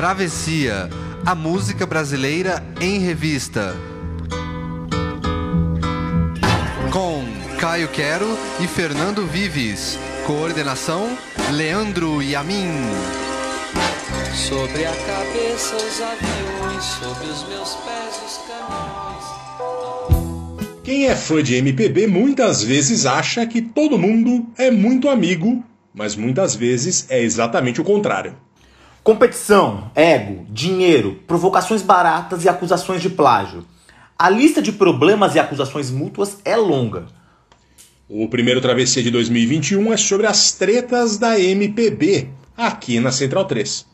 Travessia, a música brasileira em revista. Com Caio Quero e Fernando Vives. Coordenação: Leandro Yamin. Sobre a cabeça os aviões, sobre os meus pés os caminhões. Quem é fã de MPB muitas vezes acha que todo mundo é muito amigo, mas muitas vezes é exatamente o contrário. Competição, ego, dinheiro, provocações baratas e acusações de plágio. A lista de problemas e acusações mútuas é longa. O primeiro Travessia de 2021 é sobre as tretas da MPB, aqui na Central 3.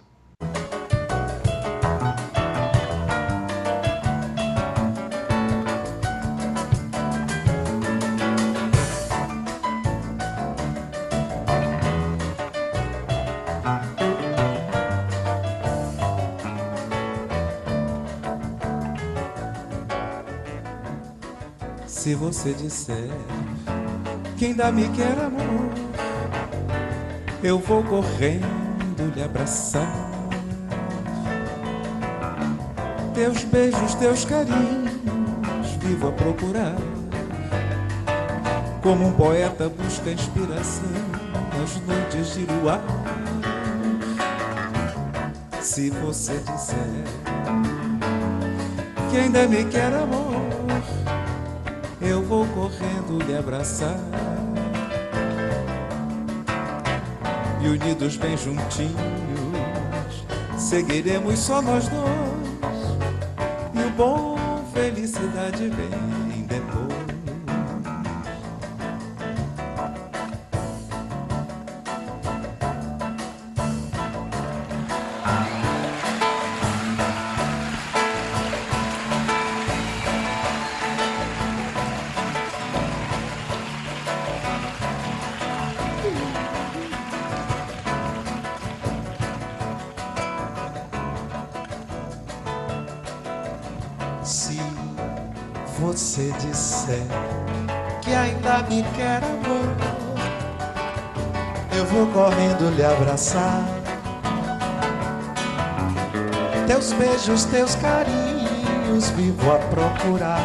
Você disser que ainda me quer amor, eu vou correndo lhe abraçar. Teus beijos, teus carinhos, vivo a procurar. Como um poeta busca inspiração nas noites de luar. Se você disser que ainda me quer amor, eu vou correndo lhe abraçar. E unidos bem juntinhos, seguiremos só nós dois. E o bom felicidade vem Teus beijos, teus carinhos, vivo a procurar.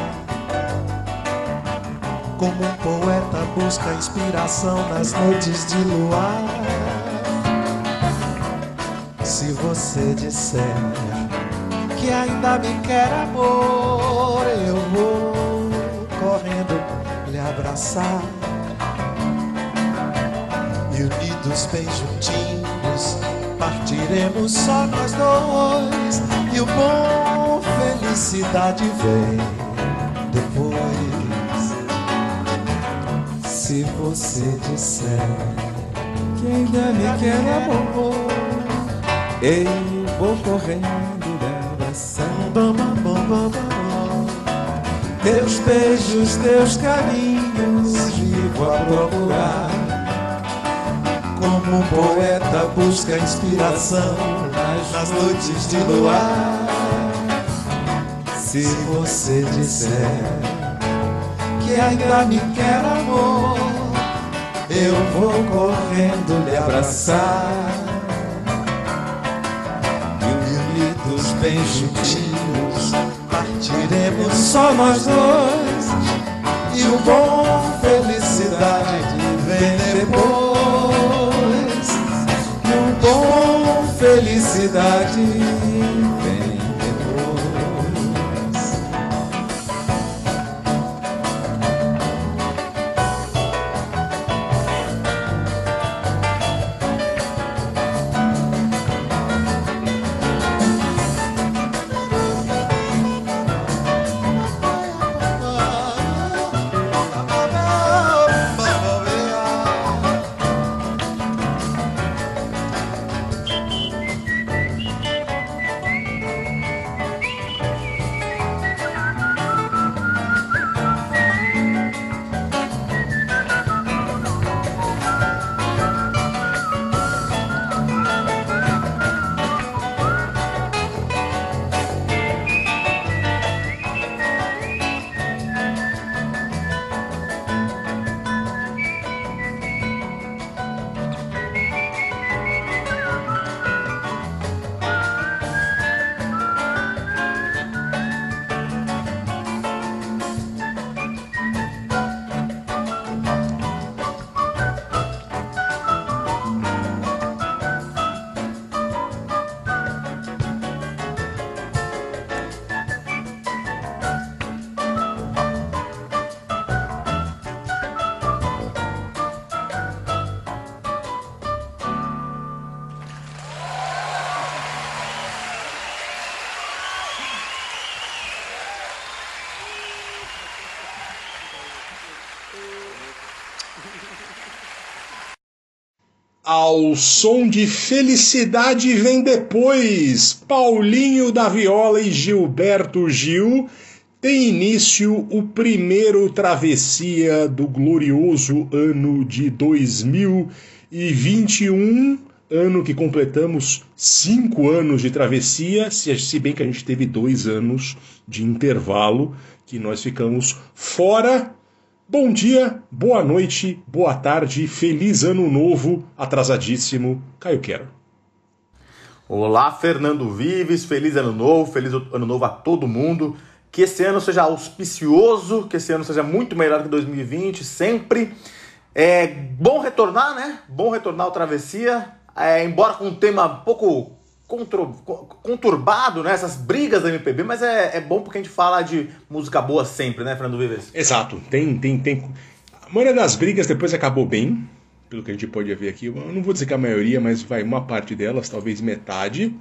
Como um poeta busca inspiração nas noites de luar. Se você disser que ainda me quer amor, eu vou correndo lhe abraçar. E unidos bem juntinhos, partiremos só nós dois. E o bom felicidade vem depois. Se você disser Que ainda me quer amor, eu vou correndo bam, bam, Teus beijos, teus carinhos, vivo a procurar. Um poeta busca inspiração nas noites de luar. Se você disser que ainda me quer amor, eu vou correndo lhe abraçar. E unidos bem juntinhos, partiremos só nós dois. E o bom felicidade vem depois. Bom felicidade ao som de Felicidade Vem Depois, Paulinho da Viola e Gilberto Gil, tem início o primeiro travessia do glorioso ano de 2021, ano que completamos cinco anos de travessia, se bem que a gente teve dois anos de intervalo que nós ficamos fora Bom dia, boa noite, boa tarde, feliz ano novo, atrasadíssimo, Caio Quero. Olá, Fernando Vives, feliz ano novo, feliz ano novo a todo mundo. Que esse ano seja auspicioso, que esse ano seja muito melhor que 2020, sempre. É bom retornar, né? Bom retornar ao Travessia, é, embora com um tema um pouco conturbado, né? Essas brigas da MPB, mas é, é bom porque a gente fala de música boa sempre, né, Fernando Vives? Exato. Tem, tem, tem. A maioria das brigas depois acabou bem, pelo que a gente pode ver aqui. Eu não vou dizer que a maioria, mas vai uma parte delas, talvez metade.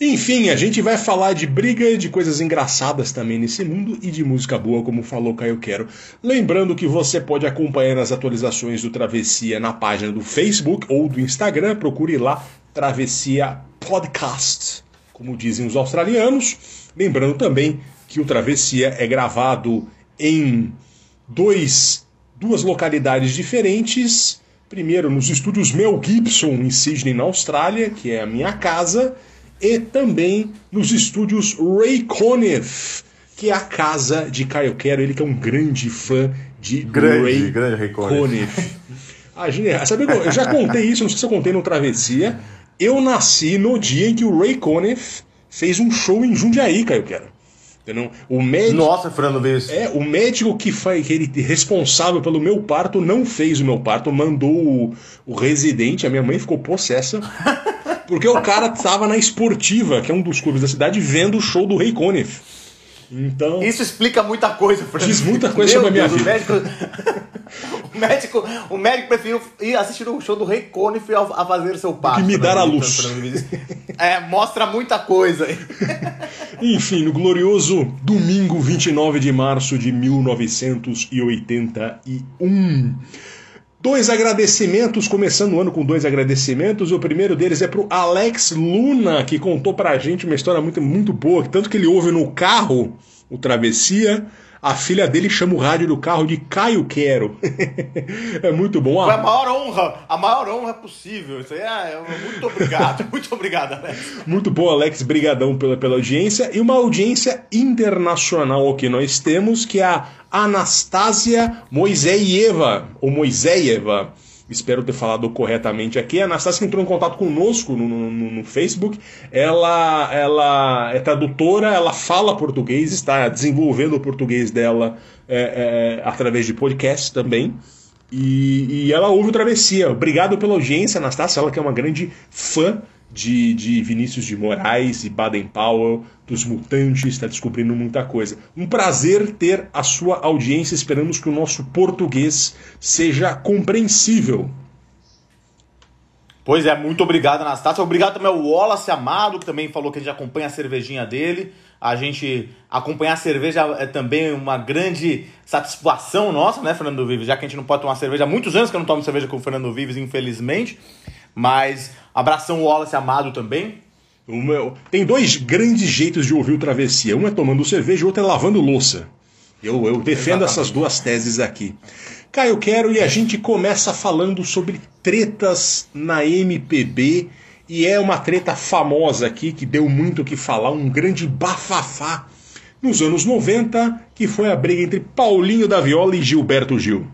Enfim, a gente vai falar de briga, de coisas engraçadas também nesse mundo e de música boa, como falou Caio Quero. Lembrando que você pode acompanhar as atualizações do Travessia na página do Facebook ou do Instagram, procure lá Travessia Podcast, como dizem os australianos. Lembrando também que o Travessia é gravado em dois, duas localidades diferentes. Primeiro nos estúdios Mel Gibson, em Sydney, na Austrália, que é a minha casa e também nos estúdios Ray Conniff, que é a casa de Caio Quero, ele que é um grande fã de grande, Ray, grande Ray Conniff. Ah, sabe, eu já contei isso, não sei se eu contei no Travessia. Eu nasci no dia em que o Ray Conniff fez um show em Jundiaí, Caio Quero. Entendeu? O médico, Nossa, Fernando Vez. É, o médico que foi que ele responsável pelo meu parto não fez o meu parto, mandou o, o residente, a minha mãe ficou possessa. Porque o cara tava na esportiva, que é um dos clubes da cidade, vendo o show do Rei Conniff. Então. Isso explica muita coisa, Fred. Diz muita coisa Meu sobre a minha vida. O médico, o médico, o médico preferiu ir assistir o show do Rei Conniff a fazer seu passo. Que me dar a luz. É, mostra muita coisa. Enfim, no glorioso domingo 29 de março de 1981. Dois agradecimentos, começando o ano com dois agradecimentos. O primeiro deles é pro Alex Luna, que contou pra gente uma história muito, muito boa, tanto que ele ouve no carro o Travessia a filha dele chama o rádio do carro de Caio Quero. é muito bom. Foi a maior honra, a maior honra possível. Isso aí é, é muito obrigado, muito obrigado, Alex. Muito bom, Alex. Brigadão pela, pela audiência. E uma audiência internacional que nós temos, que é a Anastasia Moiseieva, ou Moiseieva espero ter falado corretamente aqui. A Anastasia entrou em contato conosco no, no, no, Facebook. Ela, ela é tradutora, ela fala português, está desenvolvendo o português dela é, é, através de podcast também. E, e, ela ouve o Travessia. Obrigado pela audiência, Anastasia, ela que é uma grande fã de, de Vinícius de Moraes e Baden Powell, dos Mutantes, está descobrindo muita coisa. Um prazer ter a sua audiência, esperamos que o nosso português seja compreensível. Pois é, muito obrigado, Anastácio. Obrigado também ao Wallace Amado, que também falou que a gente acompanha a cervejinha dele. A gente acompanhar a cerveja é também uma grande satisfação nossa, né, Fernando Vives? Já que a gente não pode tomar cerveja há muitos anos que eu não tomo cerveja com o Fernando Vives, infelizmente. Mas abração Wallace Amado também. Meu, tem dois grandes jeitos de ouvir o Travessia. Um é tomando cerveja, o outro é lavando louça. Eu, eu defendo Exatamente. essas duas teses aqui. Caio Quero e a gente começa falando sobre tretas na MPB. E é uma treta famosa aqui que deu muito o que falar, um grande bafafá nos anos 90, que foi a briga entre Paulinho da Viola e Gilberto Gil.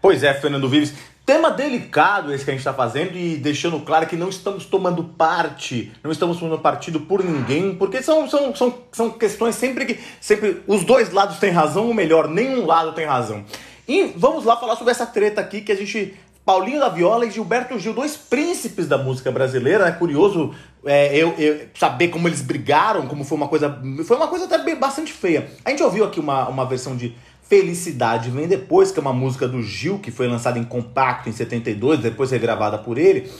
Pois é, Fernando Vives. Tema delicado esse que a gente está fazendo e deixando claro que não estamos tomando parte, não estamos tomando partido por ninguém, porque são, são, são, são questões sempre que sempre os dois lados têm razão, ou melhor, nenhum lado tem razão. E vamos lá falar sobre essa treta aqui que a gente Paulinho da Viola e Gilberto Gil, dois príncipes da música brasileira. É curioso é, eu, eu, saber como eles brigaram, como foi uma coisa. Foi uma coisa até bastante feia. A gente ouviu aqui uma, uma versão de Felicidade Vem Depois, que é uma música do Gil, que foi lançada em compacto em 72, depois regravada por ele.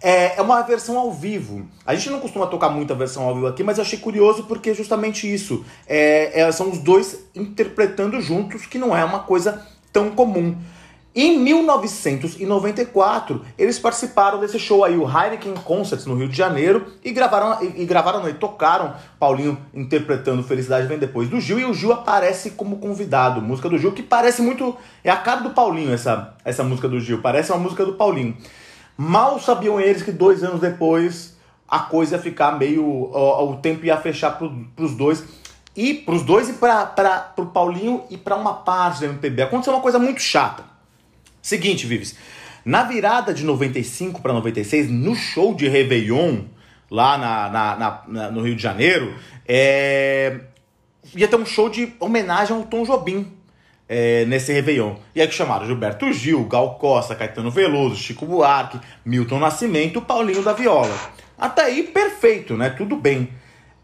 É, é uma versão ao vivo. A gente não costuma tocar muita versão ao vivo aqui, mas eu achei curioso porque é justamente isso. É, é, são os dois interpretando juntos, que não é uma coisa tão comum. Em 1994, eles participaram desse show aí, o Heineken Concerts, no Rio de Janeiro, e gravaram, e, e gravaram, e tocaram Paulinho interpretando Felicidade Vem Depois do Gil, e o Gil aparece como convidado, música do Gil, que parece muito, é a cara do Paulinho essa, essa música do Gil, parece uma música do Paulinho. Mal sabiam eles que dois anos depois a coisa ia ficar meio, o, o tempo ia fechar pro, pros dois, e pros dois e para pro Paulinho e para uma parte do MPB. Aconteceu uma coisa muito chata. Seguinte, Vives. Na virada de 95 para 96, no show de Réveillon, lá na, na, na, na no Rio de Janeiro, é... ia ter um show de homenagem ao Tom Jobim. É, nesse Réveillon. E aí que chamaram Gilberto Gil, Gal Costa, Caetano Veloso, Chico Buarque, Milton Nascimento, Paulinho da Viola. Até aí, perfeito, né? Tudo bem.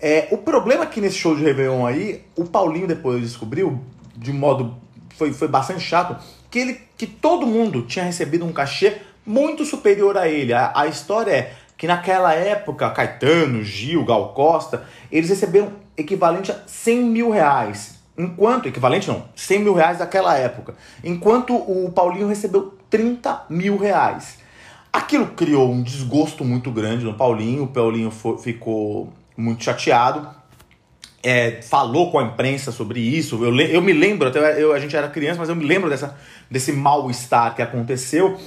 É, o problema é que nesse show de Réveillon aí, o Paulinho depois descobriu, de modo. Foi, foi bastante chato, que, ele, que todo mundo tinha recebido um cachê muito superior a ele. A, a história é que naquela época, Caetano, Gil, Gal Costa, eles receberam equivalente a 100 mil reais. Enquanto, equivalente não, 100 mil reais daquela época. Enquanto o Paulinho recebeu 30 mil reais. Aquilo criou um desgosto muito grande no Paulinho. O Paulinho foi, ficou muito chateado é, falou com a imprensa sobre isso. Eu, eu me lembro, até eu, a gente era criança, mas eu me lembro dessa, desse mal-estar que aconteceu.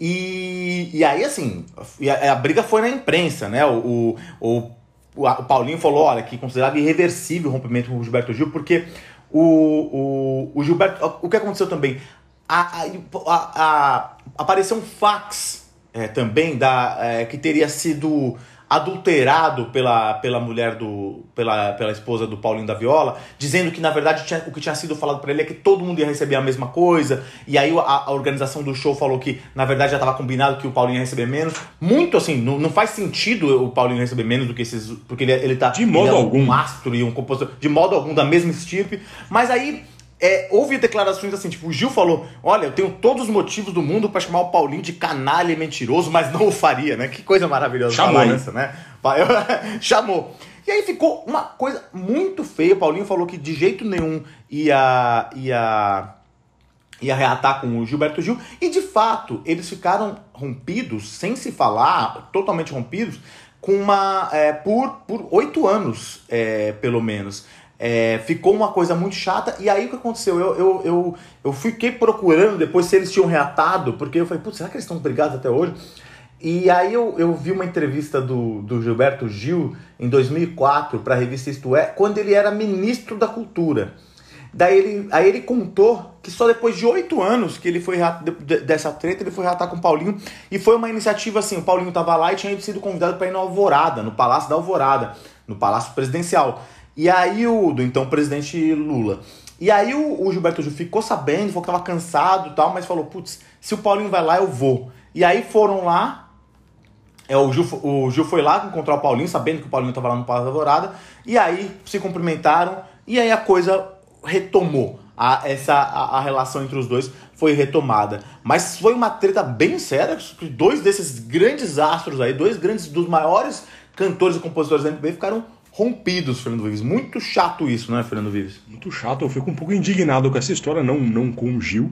E, e aí, assim, a, a, briga foi na imprensa, né? O, o, o, o Paulinho falou, olha, que considerava irreversível o rompimento com o Gilberto Gil, porque o, o, o Gilberto. O que aconteceu também? A, a, a apareceu um fax é, também da, é, que teria sido adulterado pela, pela mulher do. Pela, pela esposa do Paulinho da Viola, dizendo que na verdade tinha, o que tinha sido falado para ele é que todo mundo ia receber a mesma coisa. E aí a, a organização do show falou que na verdade já estava combinado que o Paulinho ia receber menos. Muito assim, não, não faz sentido o Paulinho receber menos do que esses. Porque ele, ele tá. De modo é algum. Um astro e um compositor. De modo algum, da mesma estirpe. Mas aí é, houve declarações assim, tipo, o Gil falou: Olha, eu tenho todos os motivos do mundo para chamar o Paulinho de canalha e mentiroso, mas não o faria, né? Que coisa maravilhosa Chamou, essa, né? Chamou. E aí ficou uma coisa muito feia. O Paulinho falou que de jeito nenhum ia, ia, ia reatar com o Gilberto Gil. E de fato, eles ficaram rompidos, sem se falar, totalmente rompidos, com uma. É, por oito anos, é, pelo menos. É, ficou uma coisa muito chata. E aí o que aconteceu? Eu, eu, eu, eu fiquei procurando depois se eles tinham reatado, porque eu falei, putz, será que eles estão brigados até hoje? E aí eu, eu vi uma entrevista do, do Gilberto Gil em 2004 para a revista Isto É, quando ele era ministro da Cultura. Daí ele, aí ele contou que só depois de oito anos que ele foi dessa treta, ele foi reatar com o Paulinho. E foi uma iniciativa assim, o Paulinho estava lá e tinha sido convidado para ir na Alvorada, no Palácio da Alvorada, no Palácio Presidencial. E aí o do então presidente Lula. E aí o, o Gilberto Gil ficou sabendo, falou que tava cansado e tal, mas falou, putz, se o Paulinho vai lá, eu vou. E aí foram lá, é, o, Gil, o Gil foi lá encontrar o Paulinho, sabendo que o Paulinho tava lá no Palácio da Dourada, e aí se cumprimentaram, e aí a coisa retomou. A, essa, a, a relação entre os dois foi retomada. Mas foi uma treta bem séria, dois desses grandes astros aí, dois grandes, dos maiores cantores e compositores da MPB ficaram rompidos, Fernando Vives. Muito chato isso, não é, Fernando Vives? Muito chato, eu fico um pouco indignado com essa história, não, não com o Gil.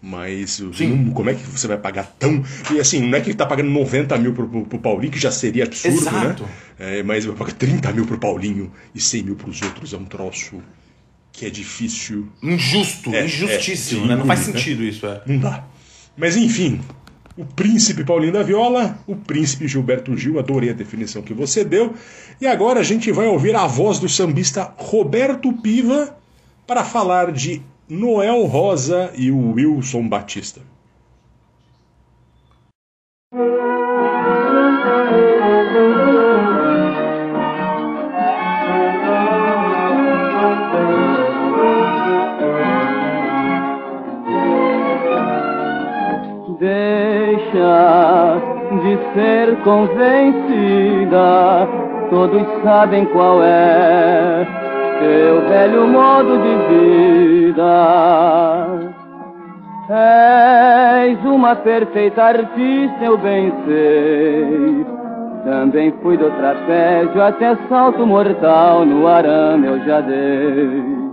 Mas não, como é que você vai pagar tão. E assim, não é que ele tá pagando 90 mil pro, pro, pro Paulinho, que já seria absurdo, Exato. né? É, mas vai pagar 30 mil pro Paulinho e 100 mil pros outros. É um troço que é difícil. Injusto, É, injustíssimo, é, né? Não faz sim, né? sentido isso, é. Não dá. Mas enfim, o príncipe Paulinho da Viola, o príncipe Gilberto Gil, adorei a definição que você deu. E agora a gente vai ouvir a voz do sambista Roberto Piva para falar de Noel Rosa e o Wilson Batista. De ser convencida, todos sabem qual é teu velho modo de vida. És uma perfeita artista, eu bem sei. Também fui do trapézio até salto mortal no arame eu já dei.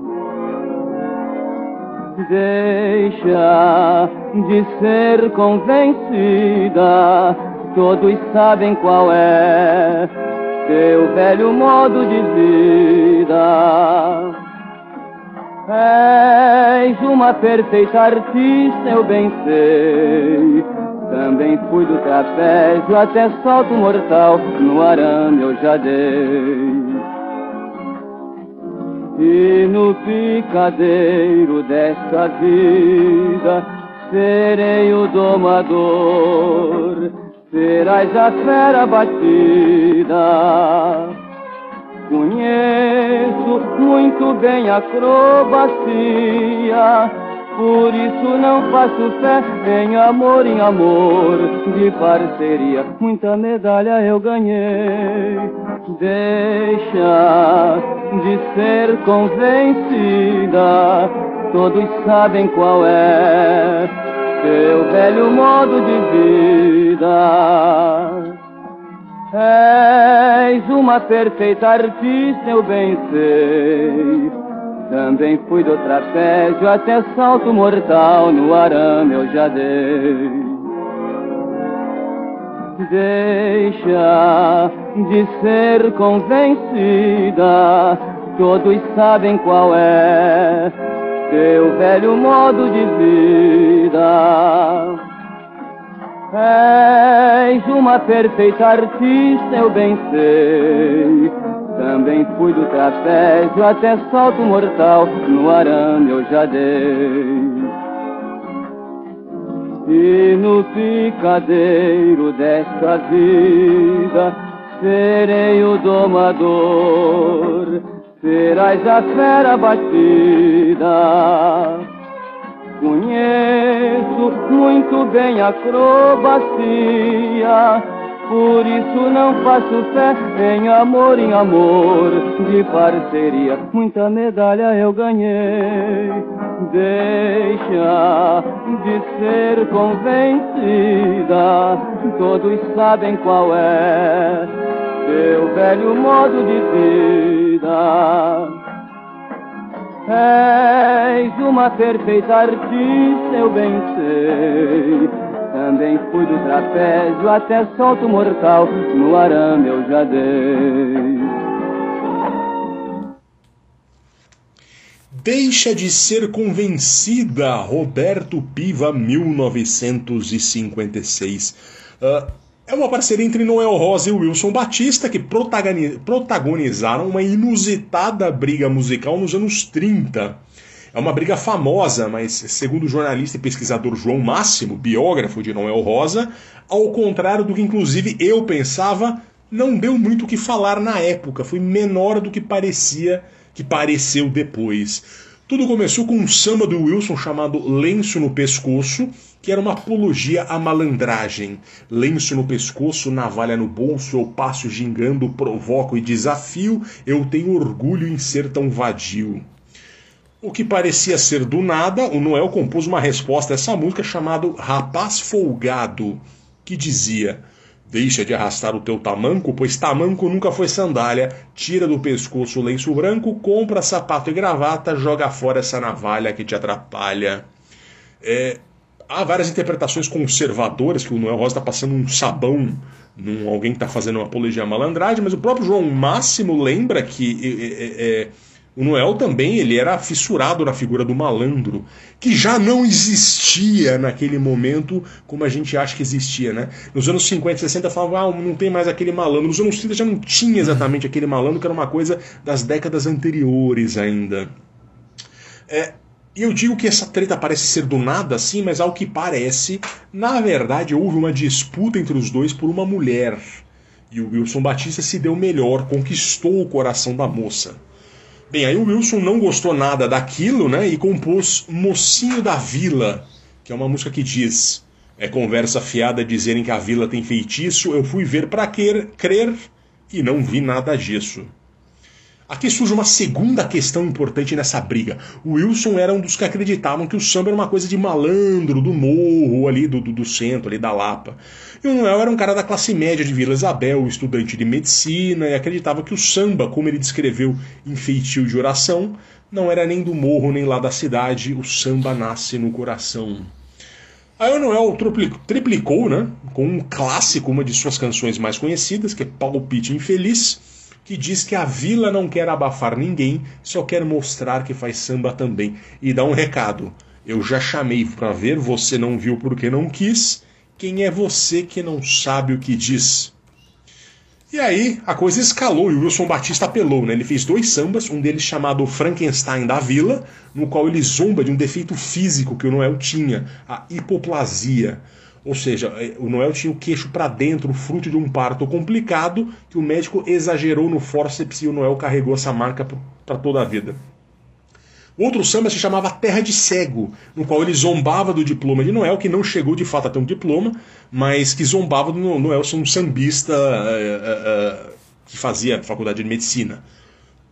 Deixa de ser convencida, todos sabem qual é teu velho modo de vida. És uma perfeita artista, eu bem sei. Também fui do trapézio até salto mortal, no arame eu já dei. E no picadeiro desta vida serei o domador, serás a fera batida. Conheço muito bem a acrobacia, por isso não faço fé em amor, em amor de parceria. Muita medalha eu ganhei. Deixa de ser convencida, todos sabem qual é teu velho modo de vida. És uma perfeita artista, eu bem sei. Também fui do trapézio até salto mortal, no arame eu já dei. Deixa de ser convencida, todos sabem qual é teu velho modo de vida. És uma perfeita artista, eu bem sei. Também fui do trapézio até salto mortal, no arame eu já dei. E no picadeiro desta vida serei o domador, serás a fera batida. Conheço muito bem a acrobacia, por isso não faço fé em amor, em amor de parceria. Muita medalha eu ganhei. Deixa de ser convencida, todos sabem qual é teu velho modo de vida. És uma perfeita artista, eu bem sei. Também fui do trapézio até solto mortal, no arame eu já dei. Deixa de ser convencida, Roberto Piva, 1956. Uh, é uma parceria entre Noel Rosa e Wilson Batista que protagonizaram uma inusitada briga musical nos anos 30. É uma briga famosa, mas segundo o jornalista e pesquisador João Máximo, biógrafo de Noel Rosa, ao contrário do que inclusive eu pensava, não deu muito o que falar na época, foi menor do que parecia, que pareceu depois. Tudo começou com um samba do Wilson chamado Lenço no Pescoço, que era uma apologia à malandragem. Lenço no pescoço, navalha no bolso, eu passo gingando, provoco e desafio, eu tenho orgulho em ser tão vadio. O que parecia ser do nada, o Noel compôs uma resposta a essa música chamada Rapaz Folgado, que dizia: Deixa de arrastar o teu tamanco, pois tamanco nunca foi sandália. Tira do pescoço o lenço branco, compra sapato e gravata, joga fora essa navalha que te atrapalha. É, há várias interpretações conservadoras que o Noel Rosa está passando um sabão num alguém que está fazendo uma apologia à malandragem, mas o próprio João Máximo lembra que é, é, o Noel também ele era fissurado na figura do malandro, que já não existia naquele momento como a gente acha que existia, né? Nos anos 50 e 60 falavam, ah, não tem mais aquele malandro. Nos anos 30 já não tinha exatamente aquele malandro, que era uma coisa das décadas anteriores ainda. É, e eu digo que essa treta parece ser do nada assim, mas ao que parece, na verdade houve uma disputa entre os dois por uma mulher. E o Wilson Batista se deu melhor, conquistou o coração da moça. Bem, aí o Wilson não gostou nada daquilo, né? E compôs Mocinho da Vila, que é uma música que diz: É conversa fiada dizerem que a vila tem feitiço, eu fui ver para crer e não vi nada disso. Aqui surge uma segunda questão importante nessa briga. O Wilson era um dos que acreditavam que o samba era uma coisa de malandro, do morro, ali do, do, do centro, ali da Lapa. E o Noel era um cara da classe média de Vila Isabel, estudante de medicina, e acreditava que o samba, como ele descreveu em Feitio de Oração, não era nem do morro nem lá da cidade, o samba nasce no coração. Aí o Noel triplicou, né, com um clássico, uma de suas canções mais conhecidas, que é Palpite Infeliz, que diz que a vila não quer abafar ninguém, só quer mostrar que faz samba também. E dá um recado: eu já chamei para ver, você não viu porque não quis. Quem é você que não sabe o que diz? E aí a coisa escalou e o Wilson Batista apelou, né? Ele fez dois sambas, um deles chamado Frankenstein da Vila, no qual ele zomba de um defeito físico que o Noel tinha, a hipoplasia. Ou seja, é, o Noel tinha o queixo para dentro, fruto de um parto complicado, que o médico exagerou no fórceps e o Noel carregou essa marca para toda a vida. Outro samba se chamava Terra de Cego, no qual ele zombava do diploma de Noel, que não chegou de fato a ter um diploma, mas que zombava do Noel ser um sambista uh, uh, uh, que fazia faculdade de medicina.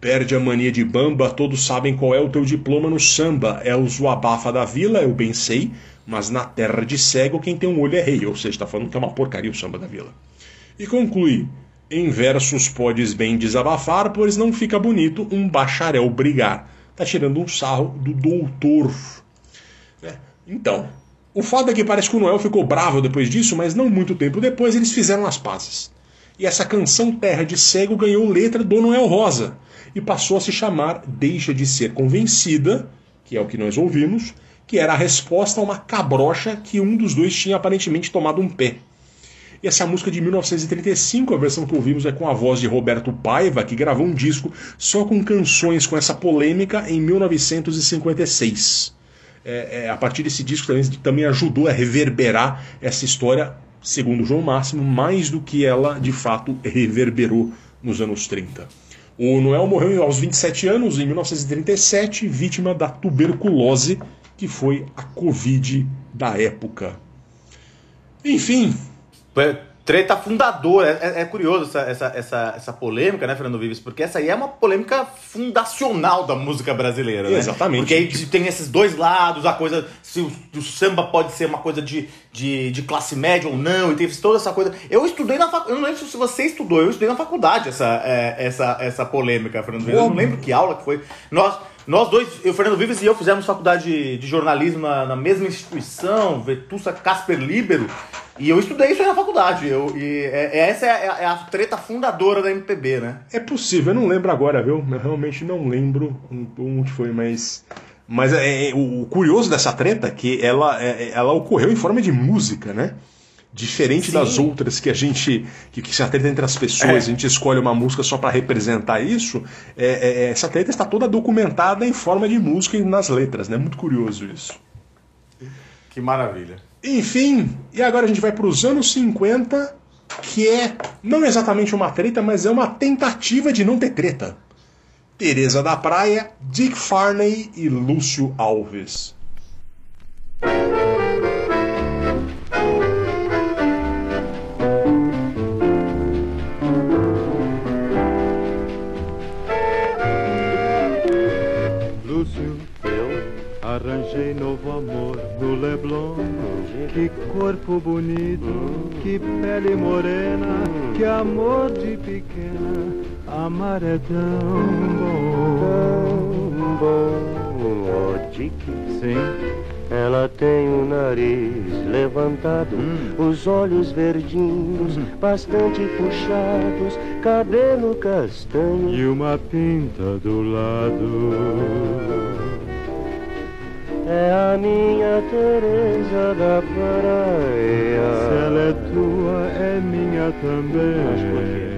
Perde a mania de bamba, todos sabem qual é o teu diploma no samba. É o Zuabafa da Vila, eu bem sei, mas na terra de cego quem tem um olho é rei, ou seja, está falando que é uma porcaria o samba da vila. E conclui: em versos podes bem desabafar, pois não fica bonito um bacharel brigar. Está tirando um sarro do doutor. É. Então, o fato é que parece que o Noel ficou bravo depois disso, mas não muito tempo depois eles fizeram as pazes. E essa canção Terra de Cego ganhou letra do Noel Rosa e passou a se chamar Deixa de Ser Convencida, que é o que nós ouvimos, que era a resposta a uma cabrocha que um dos dois tinha aparentemente tomado um pé. E essa música de 1935, a versão que ouvimos é com a voz de Roberto Paiva, que gravou um disco só com canções com essa polêmica em 1956. É, é, a partir desse disco também, também ajudou a reverberar essa história, segundo João Máximo, mais do que ela de fato reverberou nos anos 30. O Noel morreu aos 27 anos, em 1937, vítima da tuberculose que foi a Covid da época. Enfim. Treta fundadora. É, é, é curioso essa, essa, essa, essa, polêmica, né, Fernando Vives? Porque essa aí é uma polêmica fundacional da música brasileira, né? Exatamente. Porque aí tem esses dois lados, a coisa. Se o, o, samba pode ser uma coisa de, de, de classe média ou não, e teve toda essa coisa. Eu estudei na faculdade. Eu não lembro se você estudou, eu estudei na faculdade essa, é, essa, essa polêmica, Fernando Vives. Eu não lembro que aula que foi. Nós. Nós dois, o Fernando Vives e eu fizemos faculdade de, de jornalismo na, na, mesma instituição, Vetusta Casper Libero, e eu estudei isso aí na faculdade. Eu, e é, é essa é a, é a, treta fundadora da MPB, né? É possível, eu não lembro agora, viu? Eu realmente não lembro onde foi, mas. Mas é, é o curioso dessa treta é que ela, é, ela ocorreu em forma de música, né? Diferente Sim. das outras que a gente. que, que se atreta entre as pessoas, é. a gente escolhe uma música só para representar isso. É, é, essa treta está toda documentada em forma de música e nas letras, né? Muito curioso isso. Que maravilha. Enfim, e agora a gente vai para os anos 50, que é não exatamente uma treta, mas é uma tentativa de não ter treta. Teresa da Praia, Dick Farney e Lúcio Alves. Arranjei novo amor no Leblon. Que corpo bonito, que pele morena, que amor de pequena. Amar é tão bom, tão bom, oh, Dick. Sim. Ela tem o nariz levantado, hum. os olhos verdinhos, hum. bastante puxados, cabelo castanho e uma pinta do lado. É a minha Teresa da praia. Se ela é tua, é minha também.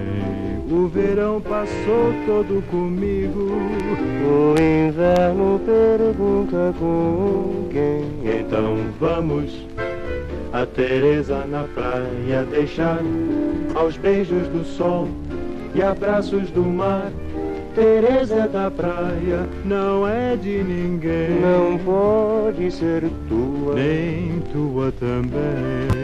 O verão passou todo comigo. O inverno pergunta com quem. Então vamos a Teresa na praia deixar aos beijos do sol e abraços do mar Teresa da praia não é de ninguém. Não pode ser tua, nem tua também.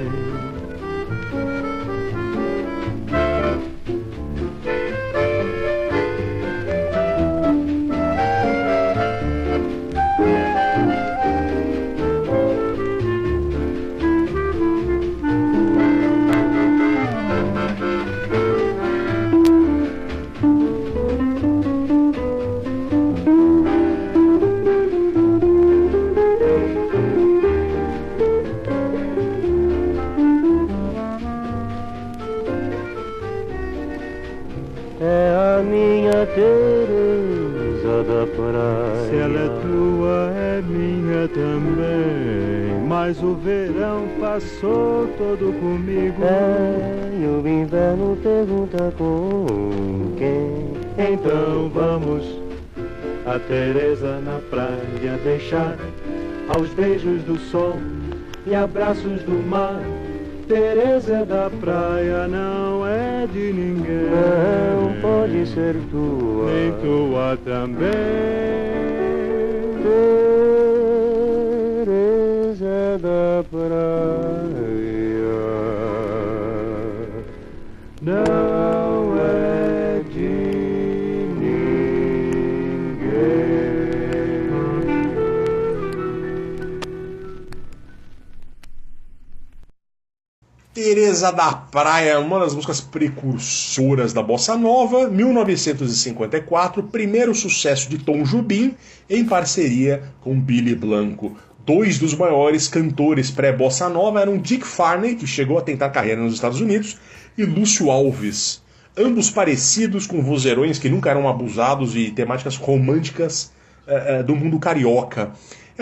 Da praia. Se ela é tua, é minha também. Mas o verão passou todo comigo. É, e o inverno pergunta com quem. Então vamos a Teresa na praia deixar aos beijos do sol e abraços do mar. Teresa é da praia, não ser tua, nem tua também. Teresa da praia, Teresa da Praia, uma das músicas precursoras da bossa nova, 1954, primeiro sucesso de Tom Jobim em parceria com Billy Blanco. Dois dos maiores cantores pré-bossa nova eram Dick Farney, que chegou a tentar carreira nos Estados Unidos, e Lúcio Alves. Ambos parecidos com vozeirões que nunca eram abusados e temáticas românticas uh, uh, do mundo carioca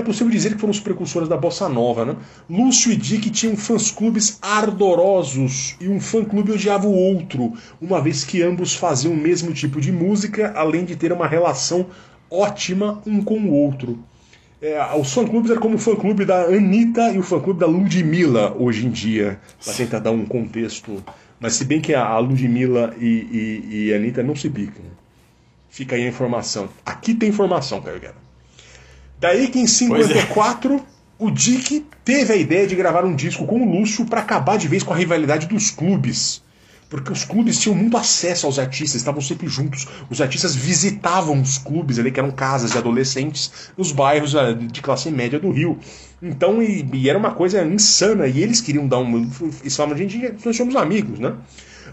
é possível dizer que foram os precursores da bossa nova, né? Lúcio e Dick tinham fãs-clubes ardorosos e um fã-clube odiava o outro, uma vez que ambos faziam o mesmo tipo de música, além de ter uma relação ótima um com o outro. É, os fã-clubes eram como o fã-clube da Anitta e o fã-clube da Ludmilla hoje em dia, para tentar dar um contexto. Mas se bem que a Ludmilla e, e, e a Anitta não se picam. Fica aí a informação. Aqui tem informação, cara. Daí que em 54 é. o Dick teve a ideia de gravar um disco com o Lúcio para acabar de vez com a rivalidade dos clubes. Porque os clubes tinham muito acesso aos artistas, estavam sempre juntos. Os artistas visitavam os clubes ali, que eram casas de adolescentes, nos bairros ah, de classe média do Rio. Então, e, e era uma coisa insana. E eles queriam dar um. Eles falavam, gente, nós somos amigos, né?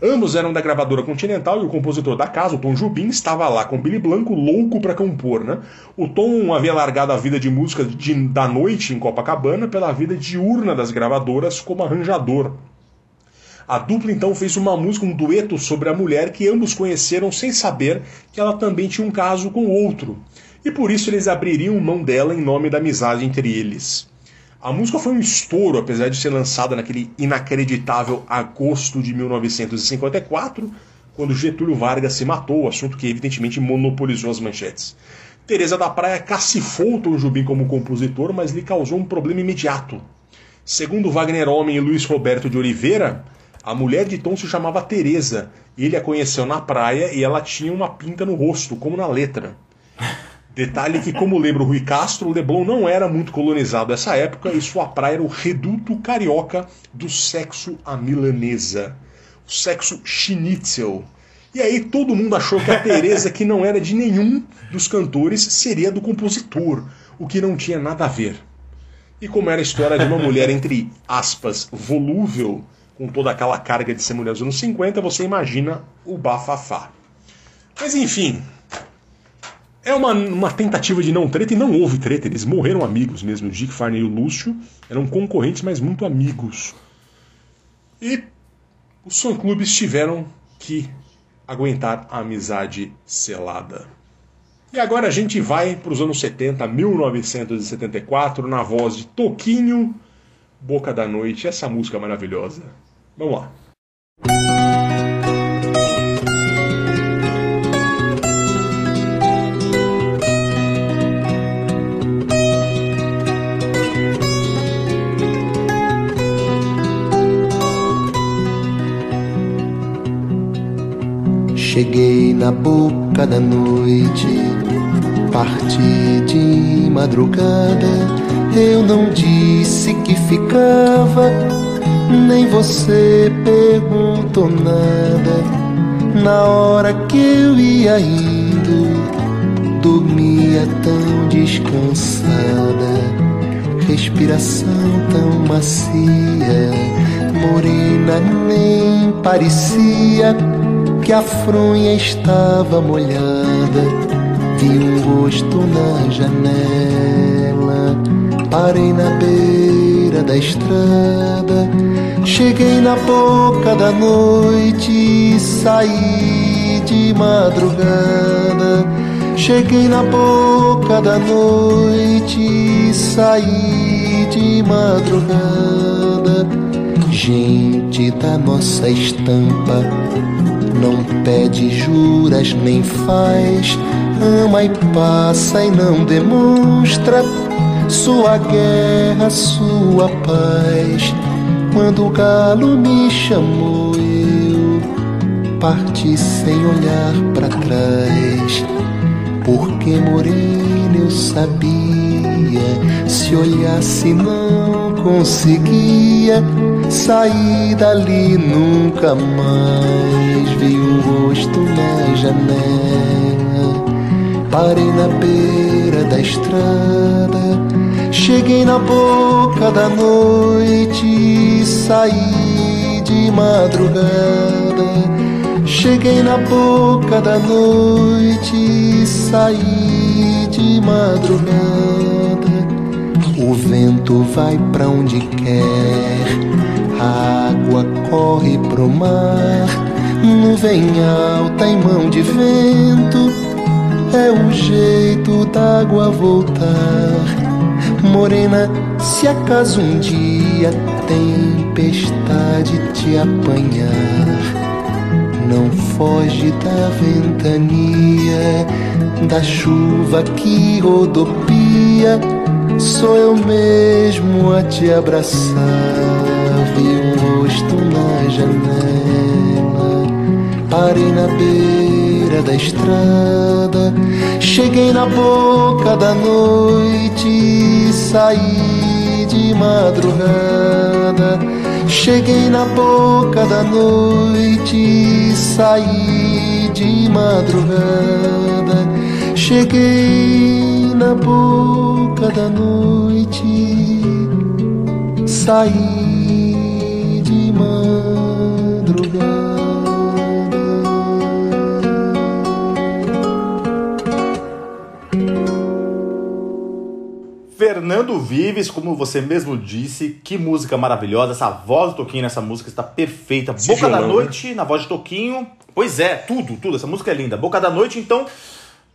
Ambos eram da gravadora Continental e o compositor da casa, o Tom Jubim, estava lá com Billy Blanco louco para compor. Né? O Tom havia largado a vida de música de, da noite em Copacabana pela vida diurna das gravadoras como arranjador. A dupla então fez uma música, um dueto sobre a mulher que ambos conheceram sem saber que ela também tinha um caso com outro. E por isso eles abririam mão dela em nome da amizade entre eles. A música foi um estouro, apesar de ser lançada naquele inacreditável agosto de 1954, quando Getúlio Vargas se matou, assunto que evidentemente monopolizou as manchetes. Teresa da Praia cacifou Tom Jubim como compositor, mas lhe causou um problema imediato. Segundo Wagner Homem e Luiz Roberto de Oliveira, a mulher de Tom se chamava Teresa, ele a conheceu na praia e ela tinha uma pinta no rosto, como na letra. Detalhe que, como lembra o Rui Castro, Leblon não era muito colonizado nessa época e sua praia era o reduto carioca do sexo à milanesa, o sexo schnitzel. E aí todo mundo achou que a Teresa, que não era de nenhum dos cantores, seria do compositor, o que não tinha nada a ver. E como era a história de uma mulher, entre aspas, volúvel, com toda aquela carga de ser mulher dos anos 50, você imagina o bafafá. Mas enfim, é uma, uma tentativa de não treta e não houve treta. Eles morreram amigos mesmo. O Dick Farney e o Lúcio eram concorrentes, mas muito amigos. E os fã-clubes tiveram que aguentar a amizade selada. E agora a gente vai para os anos 70, 1974, na voz de Toquinho, Boca da Noite, essa música maravilhosa. Vamos lá. Cheguei na boca da noite, parti de madrugada. Eu não disse que ficava, nem você perguntou nada. Na hora que eu ia indo, dormia tão descansada, respiração tão macia, morena nem parecia que a fronha estava molhada. Vi um rosto na janela. Parei na beira da estrada. Cheguei na boca da noite e saí de madrugada. Cheguei na boca da noite, saí de madrugada. Gente da nossa estampa, não pede juras nem faz, ama e passa e não demonstra sua guerra, sua paz. Quando o galo me chamou, eu parti sem olhar para trás. Porque morena eu sabia, se olhasse não conseguia sair dali nunca mais. Janela, parei na beira da estrada, cheguei na boca da noite, saí de madrugada. Cheguei na boca da noite, saí de madrugada. O vento vai pra onde quer, a água corre pro mar. Nuvem alta em mão de vento, é o jeito d'água voltar. Morena, se acaso um dia tempestade te apanhar não foge da ventania, da chuva que rodopia. Sou eu mesmo a te abraçar. Vi um rosto na janela, parei na beira da estrada. Cheguei na boca da noite, saí de madrugada. Cheguei na boca da noite, saí de madrugada. Cheguei na boca da noite, saí Fernando Vives, como você mesmo disse, que música maravilhosa. Essa voz do Toquinho nessa música está perfeita. Esse Boca da violão, Noite, na voz de Toquinho. Pois é, tudo, tudo. Essa música é linda. Boca da Noite, então,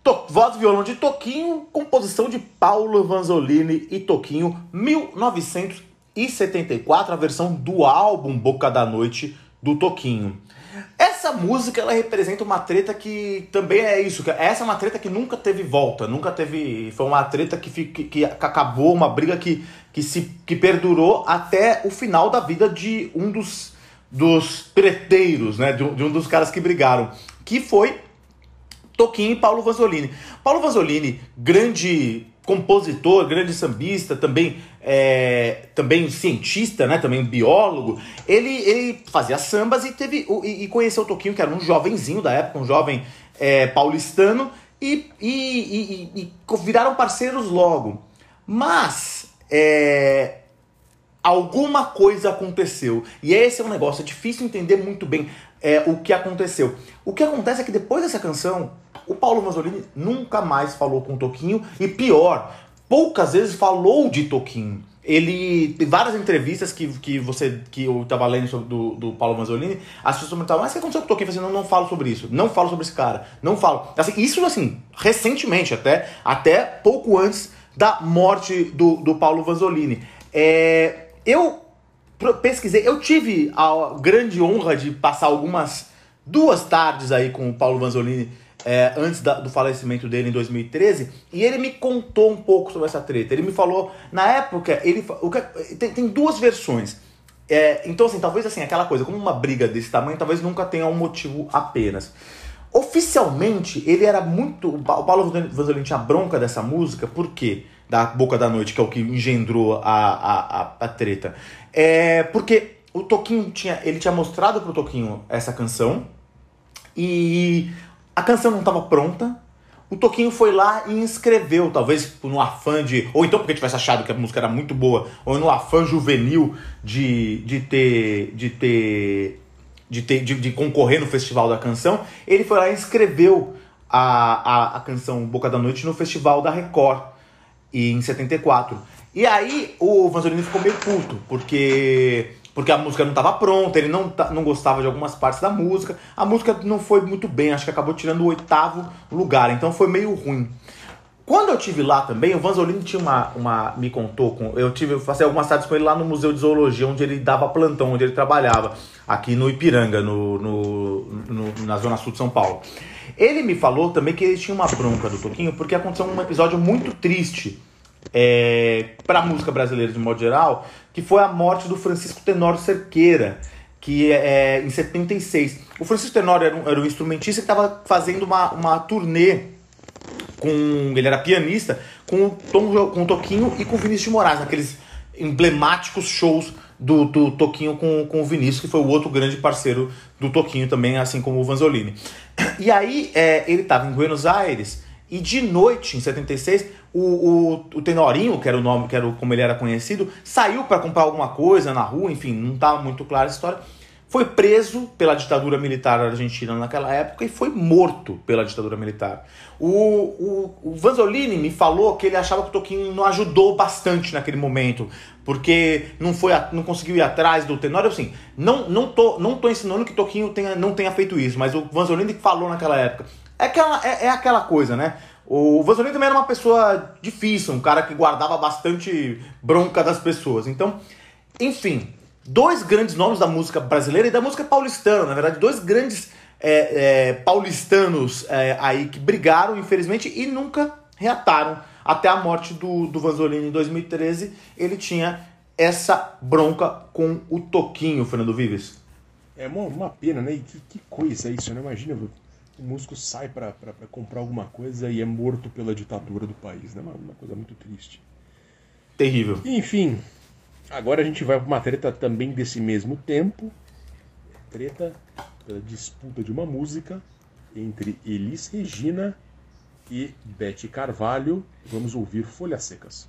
to- voz e violão de Toquinho, composição de Paulo Vanzolini e Toquinho, 1974, a versão do álbum Boca da Noite do Toquinho. Essa música ela representa uma treta que também é isso. Essa é uma treta que nunca teve volta, nunca teve. Foi uma treta que, que, que acabou, uma briga que, que, se, que perdurou até o final da vida de um dos, dos treteiros, né? De um, de um dos caras que brigaram. Que foi Toquinho e Paulo Vanzolini. Paulo Vanzolini, grande compositor, grande sambista, também é, também cientista, né, também biólogo. Ele, ele fazia sambas e teve e, e conheceu o Toquinho, que era um jovenzinho da época, um jovem é, paulistano, e, e, e- viraram parceiros logo. Mas é, alguma coisa aconteceu. E esse é um negócio, é difícil entender muito bem é, o que aconteceu. O que acontece é que depois dessa canção, o Paulo Mazzolini nunca mais falou com o Toquinho, e pior, poucas vezes falou de Toquinho. Ele tem várias entrevistas que, que você que eu tava lendo sobre do, do Paulo Mazzolini, as pessoas perguntavam, mas o que aconteceu com o Toquinho? Eu falei assim, não, não falo sobre isso, não falo sobre esse cara, não falo. Assim, isso assim, recentemente, até, até pouco antes da morte do, do Paulo Vanzolini. É, eu pesquisei, eu tive a grande honra de passar algumas duas tardes aí com o Paulo Vanzolini é, antes da- do falecimento dele em 2013 e ele me contou um pouco sobre essa treta. Ele me falou, na época, ele o que- tem, tem duas versões. É, então, assim, talvez assim, aquela coisa, como uma briga desse tamanho, talvez nunca tenha um motivo apenas. Oficialmente, ele era muito. O Pa- o Paulo Vanzolini tinha bronca dessa música, por quê? Da Boca da Noite, que é o que engendrou a, a, a, a treta. É porque o Toquinho tinha. Ele tinha mostrado pro Toquinho essa canção e a canção não estava pronta. O Toquinho foi lá e escreveu, talvez no afã de. Ou então porque tivesse achado que a música era muito boa, ou no afã juvenil de, de ter. de ter. De, ter de, de concorrer no Festival da Canção, ele foi lá e escreveu a, a, a canção Boca da Noite no Festival da Record, e, em 74. E aí o Vanzolini ficou meio puto, porque porque a música não estava pronta, ele não, não gostava de algumas partes da música, a música não foi muito bem, acho que acabou tirando o oitavo lugar, então foi meio ruim. Quando eu tive lá também, o Vanzolini tinha uma, uma me contou, com, eu tive eu passei algumas tardes com ele lá no Museu de Zoologia, onde ele dava plantão, onde ele trabalhava, aqui no Ipiranga, no, no, no- na zona sul de São Paulo. Ele me falou também que ele tinha uma bronca do Toquinho, porque aconteceu um episódio muito triste é, para a música brasileira de modo geral, que foi a morte do Francisco Tenório Cerqueira, que é, é, em 76. O Francisco Tenório era um, era um instrumentista que estava fazendo uma, uma turnê com. Ele era pianista, com o, Tom, com o Toquinho e com o Vinícius de Moraes, naqueles emblemáticos shows do, do Toquinho com, com o Vinícius, que foi o outro grande parceiro do Toquinho também, assim como o Vanzolini. E aí é, ele estava em Buenos Aires e de noite, em 76, o, o, o Tenorinho, que era o nome, que era como ele era conhecido, saiu para comprar alguma coisa na rua, enfim, não estava muito clara a história. Foi preso pela ditadura militar argentina naquela época e foi morto pela ditadura militar. O, o, o Vanzolini me falou que ele achava que o Toquinho não ajudou bastante naquele momento, porque não, foi não conseguiu ir atrás do Tenório. Assim, não, não, tô, não tô ensinando que Toquinho tenha, não tenha feito isso, mas o Vanzolini falou naquela época. É aquela, é, é aquela coisa, né? O Vanzolini também era uma pessoa difícil, um cara que guardava bastante bronca das pessoas. Então, enfim, dois grandes nomes da música brasileira e da música paulistana, na verdade, dois grandes é, é, paulistanos é, aí que brigaram, infelizmente, e nunca reataram. Até a morte do, do Vanzolini em 2013, ele tinha essa bronca com o Toquinho, Fernando Vives. É uma, uma pena, né? E que, que coisa isso, né? Imagina, o músico sai pra comprar alguma coisa e é morto pela ditadura do país, né? Uma, uma coisa muito triste. Terrível. Enfim, agora a gente vai pra uma treta também desse mesmo tempo. Treta pela disputa de uma música entre Elis Regina e Bete Carvalho. Vamos ouvir Folhas Secas.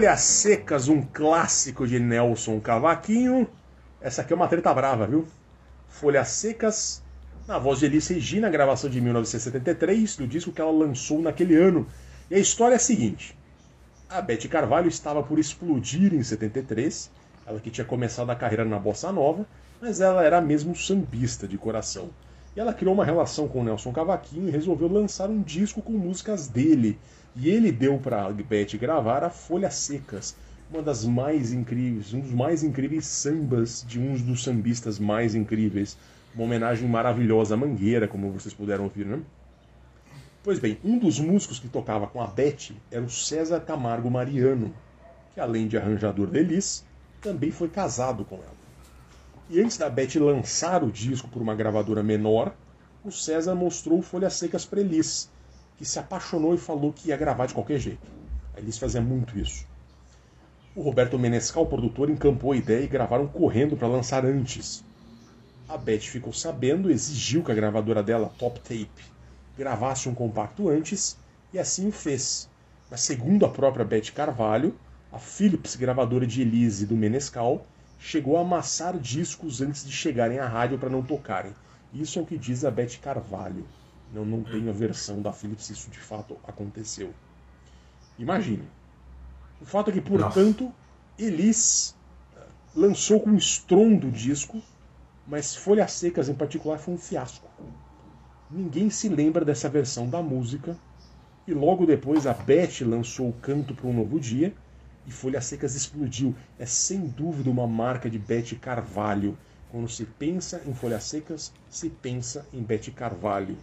Folhas Secas, um clássico de Nelson Cavaquinho. Essa aqui é uma treta brava, viu? Folhas Secas, na voz de Elis Regina, gravação de 1973, do disco que ela lançou naquele ano. E a história é a seguinte: a Beth Carvalho estava por explodir em 73, ela que tinha começado a carreira na bossa nova, mas ela era mesmo sambista de coração. E ela criou uma relação com Nelson Cavaquinho e resolveu lançar um disco com músicas dele. E ele deu para Beth gravar a Folhas Secas, uma das mais incríveis, um dos mais incríveis sambas de um dos sambistas mais incríveis. Uma homenagem maravilhosa à Mangueira, como vocês puderam ouvir, né? Pois bem, um dos músicos que tocava com a Beth era o César Camargo Mariano, que além de arranjador de Elis, também foi casado com ela. E antes da Beth lançar o disco por uma gravadora menor, o César mostrou Folhas Secas para Elis, que se apaixonou e falou que ia gravar de qualquer jeito. A Elis fazia muito isso. O Roberto Menescal, produtor, encampou a ideia e gravaram correndo para lançar antes. A Beth ficou sabendo exigiu que a gravadora dela, Top Tape, gravasse um compacto antes e assim o fez. Mas segundo a própria Beth Carvalho, a Philips, gravadora de Elise do Menescal, chegou a amassar discos antes de chegarem à rádio para não tocarem. Isso é o que diz a Beth Carvalho. Não, não tenho a versão da Philips se isso de fato aconteceu. Imagine. O fato é que, portanto, Elis eh, lançou com estrondo o disco, mas Folhas Secas em particular foi um fiasco. Ninguém se lembra dessa versão da música, e logo depois a Beth lançou o Canto para um Novo Dia, e Folhas Secas explodiu. É sem dúvida uma marca de Beth Carvalho. Quando se pensa em Folhas Secas, se pensa em Beth Carvalho.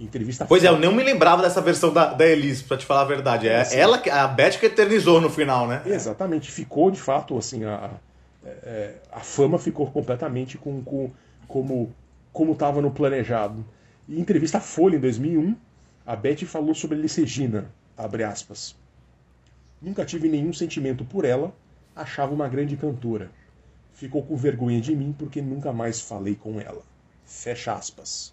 Entrevista Pois é, eu não me lembrava dessa versão da, da Elise, pra te falar a verdade. É, ela, que- a Beth que eternizou no final, né? Exatamente, ficou de fato assim a, a, é, a fama ficou completamente com, com como como estava no planejado. Em entrevista à Folha em 2001, a Beth falou sobre Elis Regina, abre aspas. Nunca tive nenhum sentimento por ela, achava uma grande cantora. Ficou com vergonha de mim porque nunca mais falei com ela. Fecha aspas.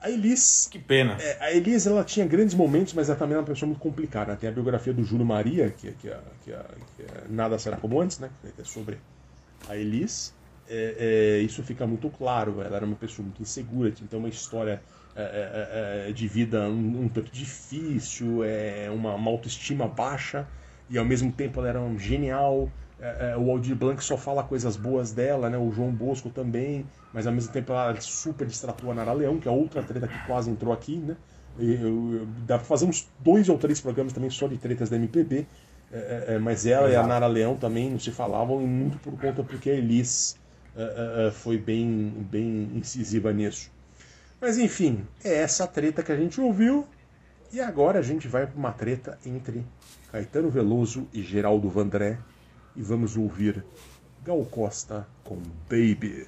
A Elis. Que pena. É, a Elis ela tinha grandes momentos, mas ela também era uma pessoa muito complicada. né? Tem a biografia do Júlio Maria, que, que, é- que, é- que é Nada Será Como Antes, né? que é sobre a Elis. É, é, isso fica muito claro. Ela era uma pessoa muito insegura, tinha então uma história é, é, é, de vida um, um tanto difícil, é, uma, uma autoestima baixa, e ao mesmo tempo ela era um genial. É, é, o Aldir Blanc só fala coisas boas dela, né? o João Bosco também, mas ao mesmo tempo ela super destratou a Nara Leão, que é outra treta que quase entrou aqui. Né? E eu- dá pra fazer uns dois ou três programas também só de tretas da MPB, é, é, é, mas ela e a Exato. Nara Leão também não se falavam, e muito por conta porque a Elis é, foi bem, bem incisiva nisso. Mas enfim, é essa treta que a gente ouviu. E agora a gente vai para uma treta entre Caetano Veloso e Geraldo Vandré. E vamos ouvir Gal Costa com Baby.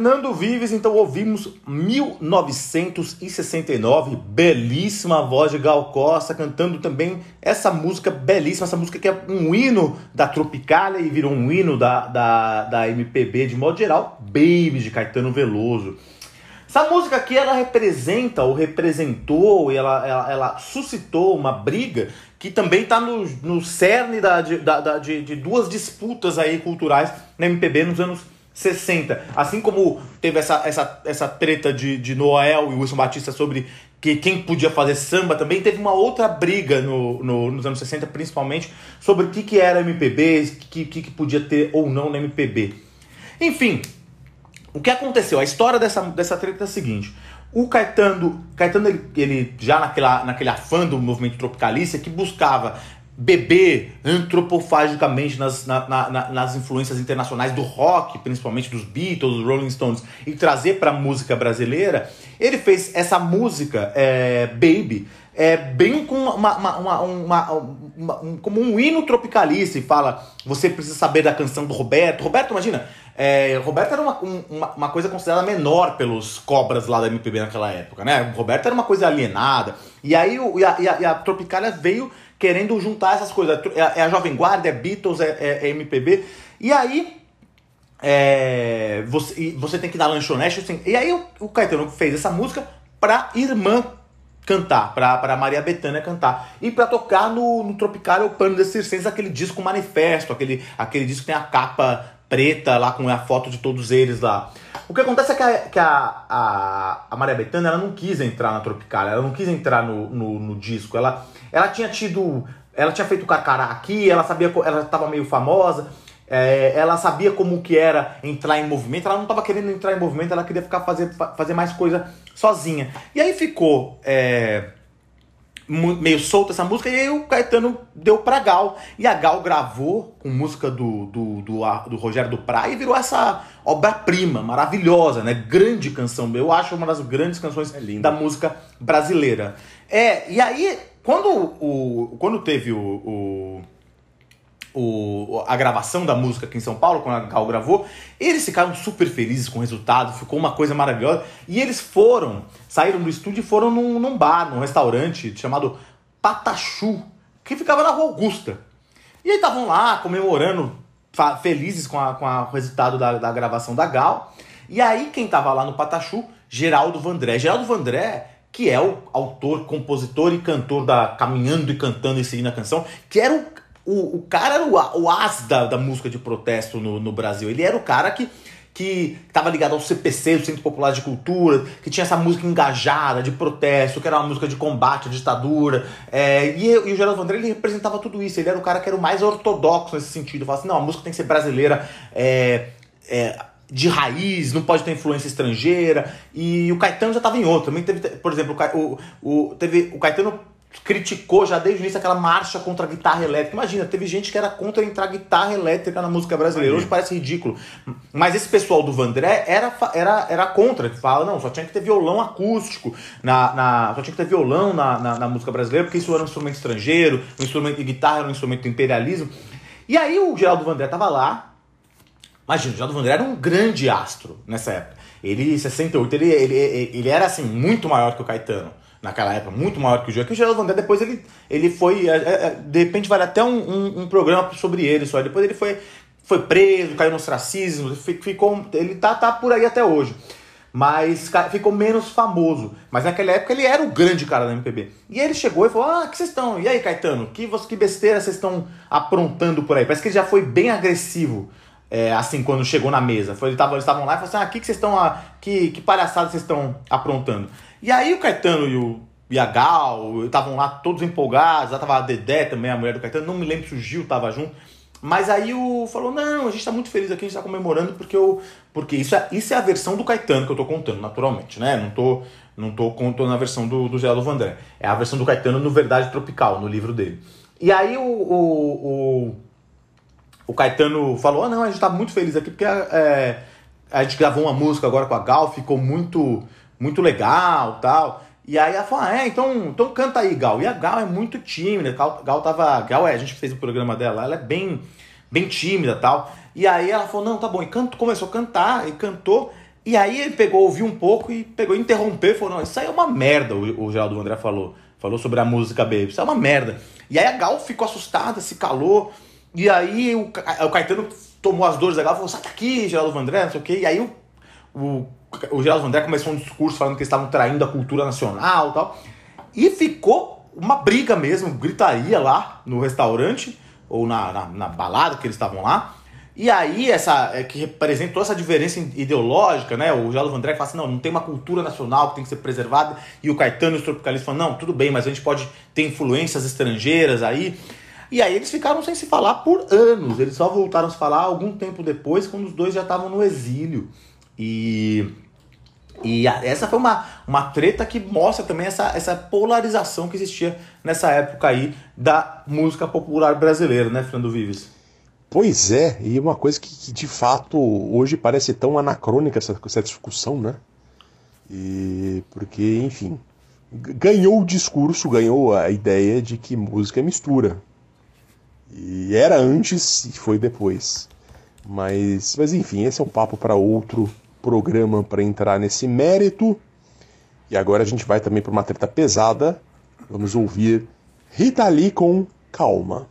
Fernando Vives, então ouvimos 1969, belíssima voz de Gal Costa cantando também essa música belíssima, essa música que é um hino da Tropicália e virou um hino da, da, da MPB de modo geral, Baby de Caetano Veloso. Essa música aqui ela representa ou representou, ela, ela, ela suscitou uma briga que também está no, no cerne da, da, da- de, de duas disputas aí culturais na MPB nos anos 60. Assim como teve essa, essa, essa treta de, de Noel e Wilson Batista sobre que quem podia fazer samba, também teve uma outra briga no, no- nos anos 60, principalmente, sobre o que, que era MPB, o que, que, que podia ter ou não na MPB. Enfim, o que aconteceu? A história dessa, dessa treta é a seguinte. O Caetano, Caetano ele, ele já naquela, naquele afã do movimento tropicalista que buscava beber antropofagicamente nas, na- na- na- nas influências internacionais do rock, principalmente dos Beatles, dos Rolling Stones, e trazer para a música brasileira, ele fez essa música, é, Baby, é, bem com uma, uma- uma- uma- um- como um hino tropicalista e fala: você precisa saber da canção do Roberto. Roberto, imagina, é, Roberto era uma, um- uma, uma coisa considerada menor pelos cobras lá da MPB naquela época, né? Roberto era uma coisa alienada. E aí o, e a, e a- e a Tropicália veio querendo juntar essas coisas. É a, é a Jovem Guarda, é Beatles, é, é- é MPB. E aí é, você, você tem que na lanchonete. assim, e aí o, o Caetano fez essa música pra irmã cantar, pra, pra Maria Bethânia cantar. E pra tocar no, no Tropical o Pano das Circenses, aquele disco manifesto, aquele, aquele disco que tem a capa preta lá com a foto de todos eles lá. O que acontece é que a, que a, a, a Maria Bethânia ela não quis entrar na Tropical, ela não quis entrar no, no, no disco. Ela, ela tinha tido. Ela tinha feito carcará aqui, ela sabia, ela estava meio famosa. É, ela sabia como que era entrar em movimento, ela não estava querendo entrar em movimento, ela queria ficar fazer, fa- fazer mais coisa sozinha. E aí ficou é, meio solta essa música, e aí o Caetano deu pra Gal. E a Gal gravou com música do, do, do, do Rogério do Praia e virou essa obra-prima maravilhosa, né? Grande canção, eu acho uma das grandes canções da música brasileira. É, e aí, quando, o, quando teve o- o o, a gravação da música aqui em São Paulo, quando a Gal gravou, eles ficaram super felizes com o resultado, ficou uma coisa maravilhosa. E eles foram, saíram do estúdio e foram num, num bar, num restaurante chamado Patachu, que ficava na Rua Augusta. E aí estavam lá comemorando, felizes com, a, com a- o resultado da, da gravação da Gal. E aí quem tava lá no Patachu? Geraldo Vandré. Geraldo Vandré, que é o autor, compositor e cantor da Caminhando e Cantando e Seguindo a Canção, que era o, o, cara, era o, o as da, da música de protesto no, no Brasil. Ele era o cara que que estava ligado ao CPC, o Centro Popular de Cultura, que tinha essa música engajada, de protesto, que era uma música de combate à ditadura. É, e, e o Geraldo Vandré, ele representava tudo isso. Ele era o cara que era o mais ortodoxo nesse sentido. Falava assim, não, a música tem que ser brasileira, é, é, de raiz, não pode ter influência estrangeira. E o Caetano já estava em outro. Também teve, por exemplo, o, o, teve, o Caetano criticou já desde o início aquela marcha contra a guitarra elétrica. Imagina, teve gente que era contra entrar guitarra elétrica na música brasileira. Hoje parece ridículo. Mas esse pessoal do Vandré era, era, era contra, que fala, não, só tinha que ter violão acústico, na, na- só tinha que ter violão na, na, na música brasileira, porque isso era um instrumento estrangeiro, um instrumento de guitarra era um instrumento do imperialismo. E aí o Geraldo Vandré tava lá, Imagina, o Geraldo Vandré era um grande astro nessa época. Ele, em 68, ele, ele, ele era assim, muito maior que o Caetano. Naquela época, muito maior que o. Que o Geraldo Vandré depois ele, ele foi. é, é, De repente vale até um, um, um programa sobre ele só. Depois ele foi, foi preso, caiu no ostracismo, fi- ficou. Ele tá, tá por aí até hoje. Mas ficou menos famoso. Mas naquela época ele era o grande cara da MPB. E ele chegou e falou: Ah, que vocês estão? E aí, Caetano, que, que besteira vocês estão aprontando por aí? Parece que ele já foi bem agressivo. é, assim, quando chegou na mesa. Foi, ele eles estavam lá e falaram assim: Ah, que, que vocês estão. ah, Que, que palhaçada vocês estão aprontando? E aí o Caetano e o. E a Gal estavam lá todos empolgados, lá tava a Dedé também, a mulher do Caetano, não me lembro se o Gil tava junto. Mas aí o falou: não, a gente tá muito feliz aqui, a gente tá comemorando porque eu. Porque isso é, isso é a versão do Caetano que eu tô contando, naturalmente, né? Não tô, não tô contando a versão do, do Geraldo Vandré. É a versão do Caetano no Verdade Tropical, no livro dele. E aí o, o, o, o Caetano falou: ah, não, a gente tá muito feliz aqui porque é, a gente gravou uma música agora com a Gal, ficou muito, muito legal tal. E aí ela falou: ah, é, então, então canta aí, Gal. E a Gal é muito tímida. Gal, Gal tava. Gal é, a gente fez o programa dela, ela é bem, bem tímida tal. E aí ela falou: não, tá bom. E canto, começou a cantar e cantou. E aí ele pegou, ouviu um pouco e pegou, interrompeu e falou: não, isso aí é uma merda, o, o Geraldo André falou. Falou sobre a música Baby. Isso é uma merda. E aí a Gal ficou assustada, se calou. E aí o, o Caetano tomou as dores da Gal e falou: sai daqui, Geraldo Vandré, não sei o quê. E aí o, o, o Geraldo Vandré começou um discurso falando que eles estavam traindo a cultura nacional e tal. E ficou uma briga mesmo, gritaria lá no restaurante, ou na, na, na balada que eles estavam lá. E aí, essa é, que representa toda essa diferença ideológica, né? O Geraldo Vandré fala assim: não, não tem uma cultura nacional que tem que ser preservada. E o Caetano e os tropicalistas falam: não, tudo bem, mas a gente pode ter influências estrangeiras aí. E aí eles ficaram sem se falar por anos. Eles só voltaram a se falar algum tempo depois, quando os dois já estavam no exílio. E, e a- essa foi uma, uma treta que mostra também essa, essa polarização que existia nessa época aí da música popular brasileira, né, Fernando Vives? Pois é, e uma coisa que, que, de fato hoje parece tão anacrônica essa, essa discussão, né? E porque, enfim, ganhou o discurso, ganhou a ideia de que música é mistura. E era antes e foi depois. Mas, mas enfim, esse é um papo para outro programa para entrar nesse mérito. E agora a gente vai também para uma treta pesada. Vamos ouvir Rita Lee com Calma.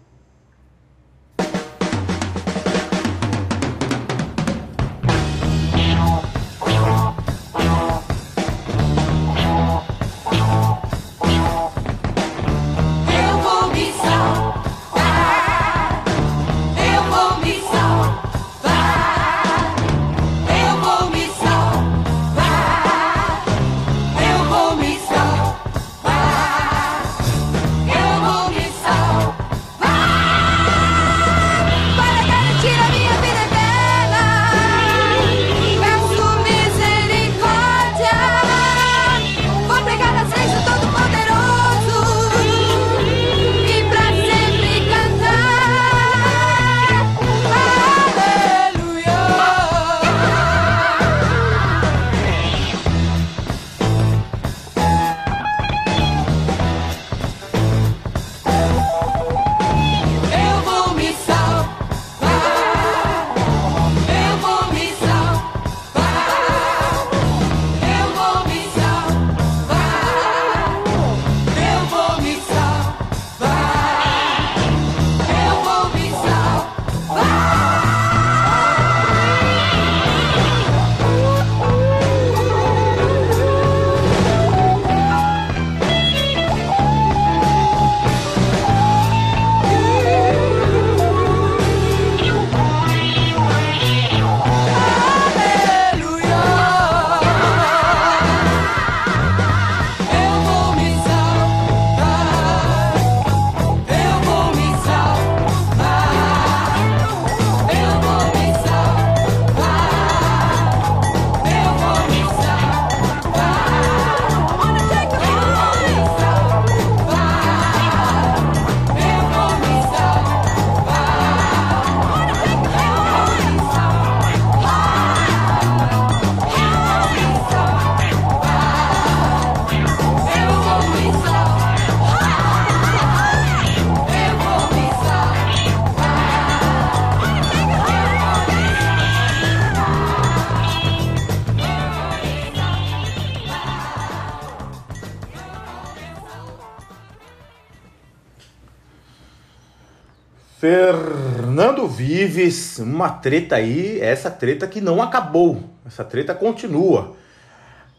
Uma treta aí, essa treta que não acabou, essa treta continua.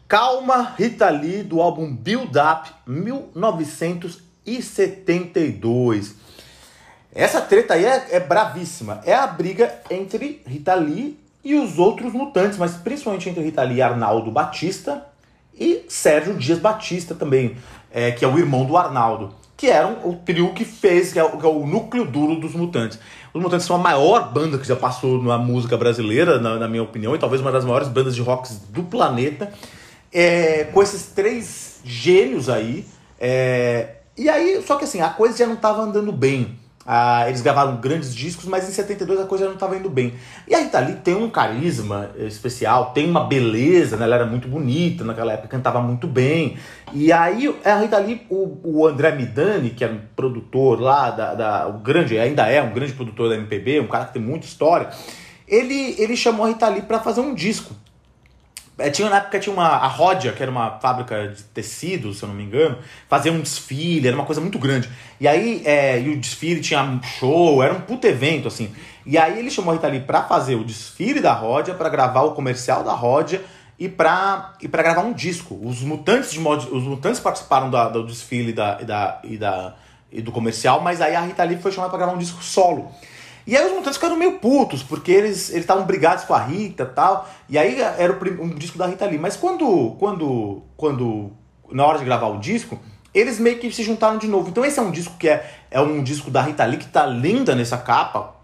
Calma, Rita Lee, do álbum Build Up, 1972. Essa treta aí é, é bravíssima. É a briga entre Rita Lee e os outros mutantes, mas principalmente entre Rita Lee e Arnaldo Batista e Sérgio Dias Batista também, é, que é o irmão do Arnaldo, que era o trio que fez, que é, o, que é o núcleo duro dos mutantes. Os Mutantes são a maior banda que já passou na música brasileira, na, na minha opinião, e talvez uma das maiores bandas de rock do planeta. É, com esses três gênios aí. É, e aí, só que assim, a coisa já não estava andando bem. Ah, eles gravaram grandes discos, mas em 72 a coisa não estava indo bem. E a Rita Lee tem um carisma especial, tem uma beleza, né? ela era muito bonita naquela época, cantava muito bem. E aí a Rita Lee, o, o André Midani, que era um produtor lá, da, da, o grande, ainda é um grande produtor da MPB, um cara que tem muita história, ele, ele chamou a Rita Lee para fazer um disco. É, tinha, na época tinha uma, a Rodia, que era uma fábrica de tecidos, se eu não me engano, fazia um desfile, era uma coisa muito grande. E aí, é, e o desfile tinha um show, era um puto evento, assim. E aí ele chamou a Rita Lee pra fazer o desfile da Rodia, para gravar o comercial da Rodia e pra, e pra gravar um disco. Os mutantes de mod, os mutantes participaram da, do desfile da, e, da, e, da, e do comercial, mas aí a Rita Lee foi chamada pra gravar um disco solo. E aí os mutantes ficaram meio putos, porque eles estavam brigados com a Rita tal. E aí era o um disco da Rita Lee. Mas quando, quando, quando, na hora de gravar o disco, eles meio que se juntaram de novo. Então esse é um disco que é, é um disco da Rita Lee que tá linda nessa capa,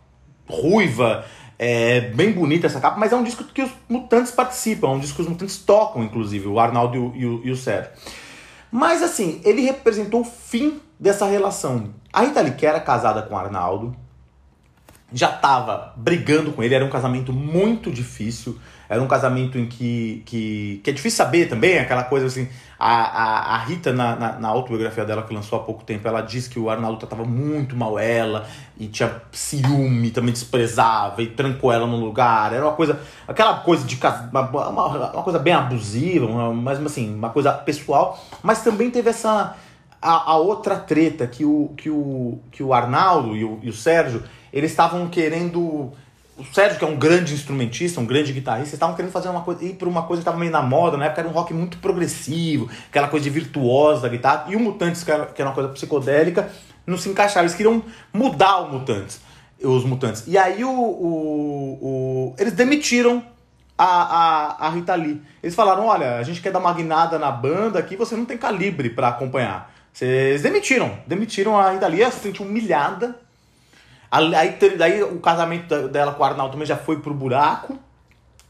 ruiva, é bem bonita essa capa, mas é um disco que os mutantes participam, é um disco que os mutantes tocam, inclusive, o Arnaldo e o, e o, e o Sérgio. Mas assim, ele representou o fim dessa relação. A Rita Lee, que era casada com o Arnaldo, já estava brigando com ele, era um casamento muito difícil, era um casamento em que, que, que é difícil saber também, aquela coisa assim, a, a, a Rita na, na, na autobiografia dela que lançou há pouco tempo, ela diz que o Arnaldo tratava muito mal ela, e tinha ciúme, também desprezava, e trancou ela no lugar, era uma coisa, aquela coisa de uma, uma, uma coisa bem abusiva, uma, mas assim, uma coisa pessoal, mas também teve essa a, a outra treta que o, que o, que o Arnaldo e o, e o Sérgio, eles estavam querendo. O Sérgio, que é um grande instrumentista, um grande guitarrista, eles estavam querendo fazer uma coisa, ir para uma coisa que estava meio na moda, na época era um rock muito progressivo, aquela coisa de virtuosa da guitarra, e o Mutantes, que era, que era uma coisa psicodélica, não se encaixava. Eles queriam mudar o Mutantes, os Mutantes. E aí o, o, o- eles demitiram a, a, a Rita Lee. Eles falaram: olha, a gente quer dar uma guinada na banda aqui, você não tem calibre para acompanhar. Vocês demitiram, demitiram a Rita Lee, ela se sentiu humilhada. Aí, daí o casamento dela com o Arnaldo também já foi pro buraco.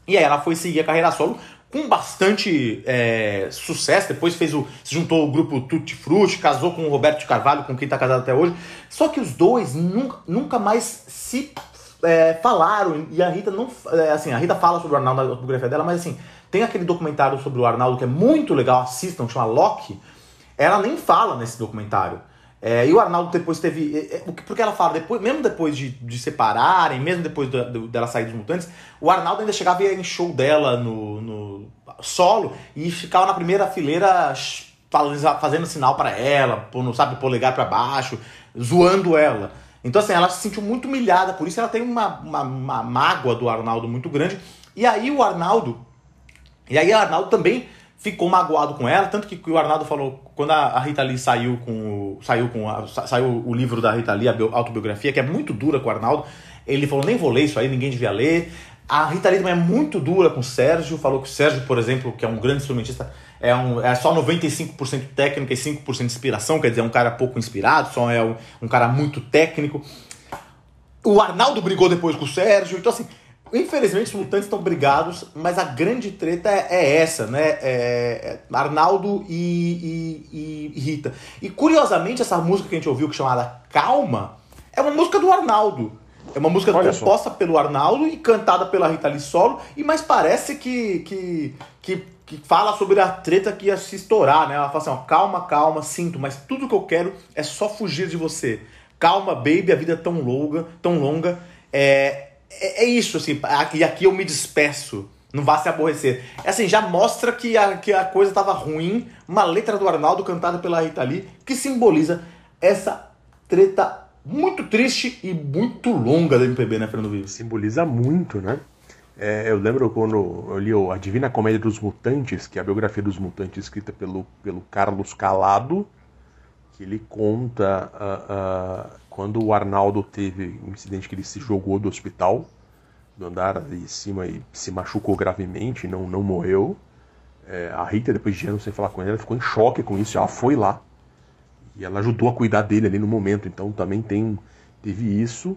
E aí ela foi seguir a carreira solo com bastante é, sucesso. Depois fez o. Se juntou ao grupo Tutti Frutti, casou com o Roberto de Carvalho, com quem tá casado até hoje. Só que os dois nunca, nunca mais se é, falaram. E a Rita não. é, assim, a Rita fala sobre o Arnaldo na autobiografia dela, mas assim, tem aquele documentário sobre o Arnaldo que é muito legal, assistam, chama Loki. Ela nem fala nesse documentário. É, e o Arnaldo depois teve. é, é, Porque ela fala, depois, mesmo depois de, de separarem, mesmo depois da- do- dela sair dos mutantes, o Arnaldo ainda chegava em show dela no, no solo e ficava na primeira fileira fazendo sinal pra ela, pondo, sabe, polegar pra baixo, zoando ela. Então, assim, ela se sentiu muito humilhada, por isso ela tem uma, uma, uma mágoa do Arnaldo muito grande. E aí o Arnaldo e aí o Arnaldo também ficou magoado com ela, tanto que, o Arnaldo falou, quando a, Rita Lee saiu com, o- saiu com a- sa- saiu o livro da Rita Lee, a bio- autobiografia, que é muito dura com o Arnaldo, ele falou, nem vou ler isso aí, ninguém devia ler. A Rita Lee também é muito dura com o Sérgio, falou que o Sérgio, por exemplo, que é um grande instrumentista, é, um, é só 95% técnica e 5% inspiração, quer dizer, é um cara pouco inspirado, só é um, um cara muito técnico. O Arnaldo brigou depois com o Sérgio, então assim, infelizmente os mutantes estão brigados, mas a grande treta é, é essa, né? É, é Arnaldo e, e- e Rita. E curiosamente, essa música que a gente ouviu, que é chamada Calma, é uma música do Arnaldo. É uma música Olha só. composta pelo Arnaldo e cantada pela Rita Lee solo, e mas parece que, que, que, que fala sobre a treta que ia se estourar, né? Ela fala assim, ó, calma, calma, sinto, mas tudo que eu quero é só fugir de você. Calma, baby, a vida é tão longa, tão longa. É, é, é isso, assim, e aqui eu me despeço. Não vá se aborrecer. É assim, já mostra que a, que a coisa tava ruim. Uma letra do Arnaldo cantada pela Rita Lee, que simboliza essa treta muito triste e muito longa da MPB, né, Fernando Vives? Simboliza muito, né? É, eu lembro quando eu li A Divina Comédia dos Mutantes, que é a biografia dos mutantes escrita pelo, pelo Carlos Calado, que ele conta uh, uh, quando o Arnaldo teve um incidente que ele se jogou do hospital, do andar de cima e se machucou gravemente, não, não morreu. É, a Rita, depois de anos sem falar com ele, ela ficou em choque com isso, ela foi lá. E ela ajudou a cuidar dele ali no momento, então também tem, teve isso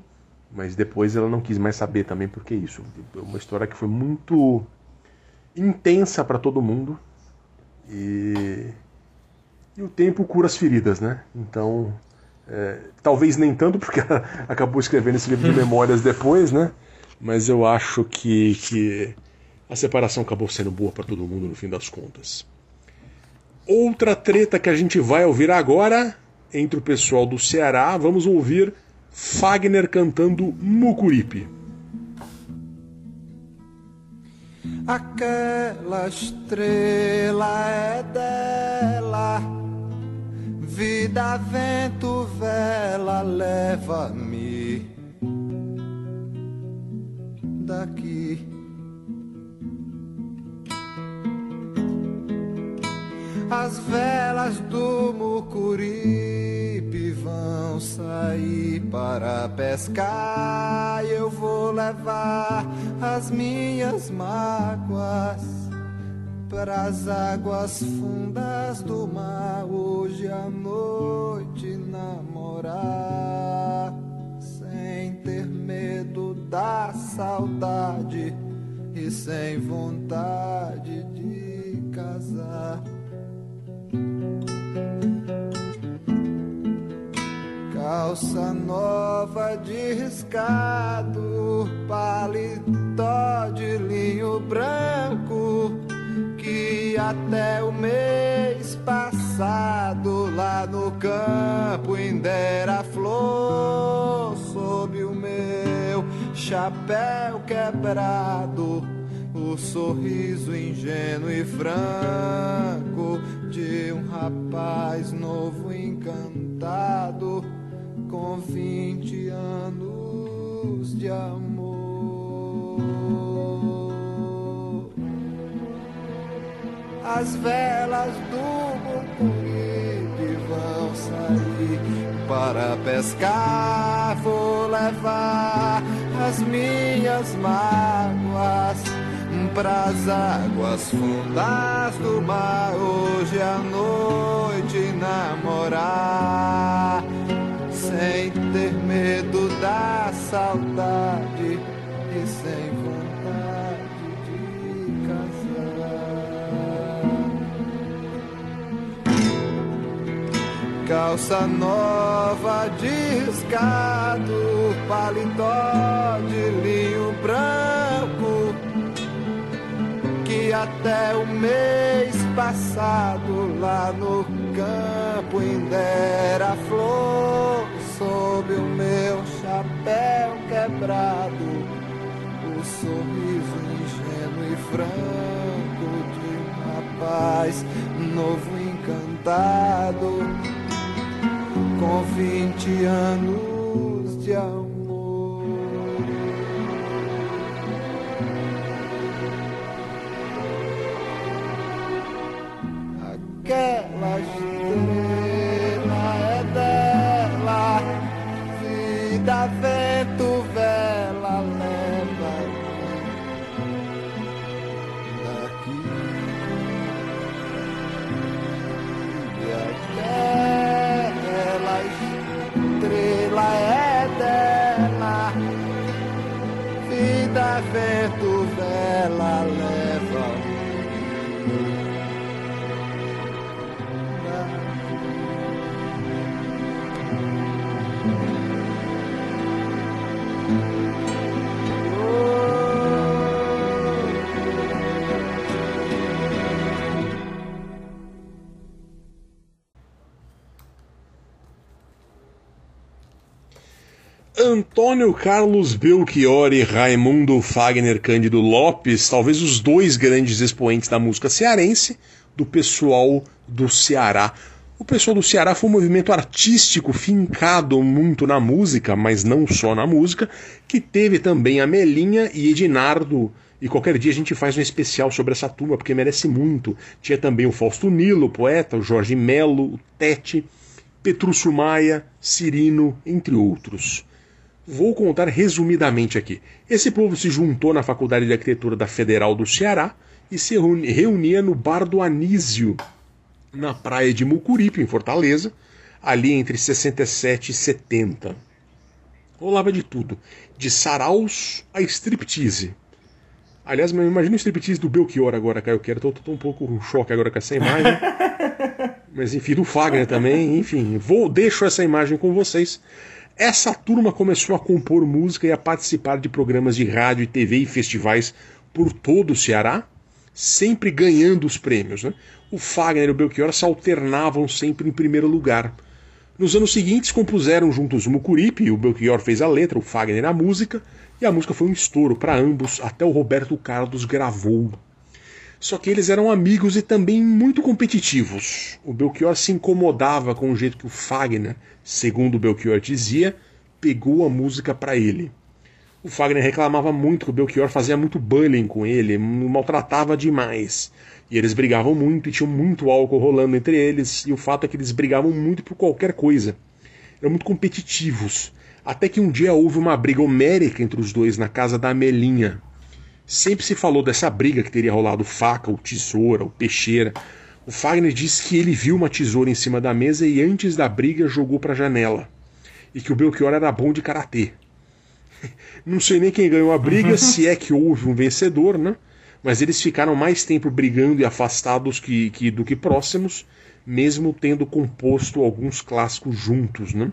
mas depois ela não quis mais saber também porque isso. Uma história que foi muito intensa para todo mundo e, e o tempo cura as feridas, né? Então, é, talvez nem tanto porque ela acabou escrevendo esse livro de memórias depois, né? Mas eu acho que, que a separação acabou sendo boa para todo mundo no fim das contas. Outra treta que a gente vai ouvir agora entre o pessoal do Ceará, vamos ouvir Fagner cantando Mucuripe. Aquela estrela é dela, vida, vento, vela, leva-me daqui. As velas do Mucuripe vão sair para pescar. Eu vou levar as minhas mágoas para as águas fundas do mar. Hoje à noite namorar, sem ter medo da saudade e sem vontade de casar. Calça nova de riscado, paletó de linho branco, que até o mês passado lá no campo ainda era flor sob o meu chapéu quebrado o sorriso ingênuo e franco de um rapaz novo encantado com vinte anos de amor. As velas do Mucuripe vão sair para pescar. Vou levar as minhas mágoas pras águas fundas do mar hoje à noite namorar sem ter medo da saudade e sem vontade Calça nova de paletó de linho branco que até o mês passado lá no campo ainda era flor sob o meu chapéu quebrado, o sorriso ingênuo e franco de um rapaz novo encantado, com vinte anos Antônio Carlos Belchior e Raimundo Fagner Cândido Lopes, talvez os dois grandes expoentes da música cearense, do pessoal do Ceará. O pessoal do Ceará foi um movimento artístico fincado muito na música, mas não só na música, que teve também a Melinha e Edinardo. E qualquer dia a gente faz um especial sobre essa turma, porque merece muito. Tinha também o Fausto Nilo, o poeta, o Jorge Melo, o Tete, Petrúcio Maia, Cirino, entre outros. Vou contar resumidamente aqui. Esse povo se juntou na Faculdade de Arquitetura da Federal do Ceará e se reunia no Bar do Anísio, na praia de Mucuripe, em Fortaleza, ali entre 67 e 70. Rolava de tudo, de saraus a striptease. Aliás, imagina o striptease do Belchior agora, Caio Quero. Tô, tô um pouco em choque agora com essa imagem. Mas enfim, do Fagner também. Enfim, vou deixo essa imagem com vocês. Essa turma começou a compor música e a participar de programas de rádio, TV e festivais por todo o Ceará, sempre ganhando os prêmios. Né? O Fagner e o Belchior se alternavam sempre em primeiro lugar. Nos anos seguintes compuseram juntos Mucuripe, o Belchior fez a letra, o Fagner a música, e a música foi um estouro para ambos, até o Roberto Carlos gravou. Só que eles eram amigos e também muito competitivos. O Belchior se incomodava com o jeito que o Fagner, segundo o Belchior dizia, pegou a música para ele. O Fagner reclamava muito que o Belchior fazia muito bullying com ele, maltratava demais. E eles brigavam muito e tinham muito álcool rolando entre eles, e o fato é que eles brigavam muito por qualquer coisa. Eram muito competitivos. Até que um dia houve uma briga homérica entre os dois na casa da Amelinha. Sempre se falou dessa briga que teria rolado faca, ou tesoura, ou peixeira. O Fagner disse que ele viu uma tesoura em cima da mesa e antes da briga jogou para a janela. E que o Belchior era bom de karatê. Não sei nem quem ganhou a briga, se é que houve um vencedor, né? Mas eles ficaram mais tempo brigando e afastados que, que, do que próximos, mesmo tendo composto alguns clássicos juntos, né?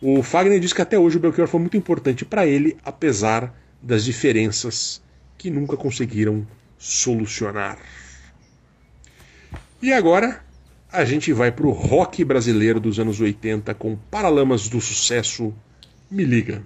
O Fagner diz que até hoje o Belchior foi muito importante para ele, apesar das diferenças que nunca conseguiram solucionar. E agora a gente vai para o rock brasileiro dos anos 80 com Paralamas do Sucesso. Me liga.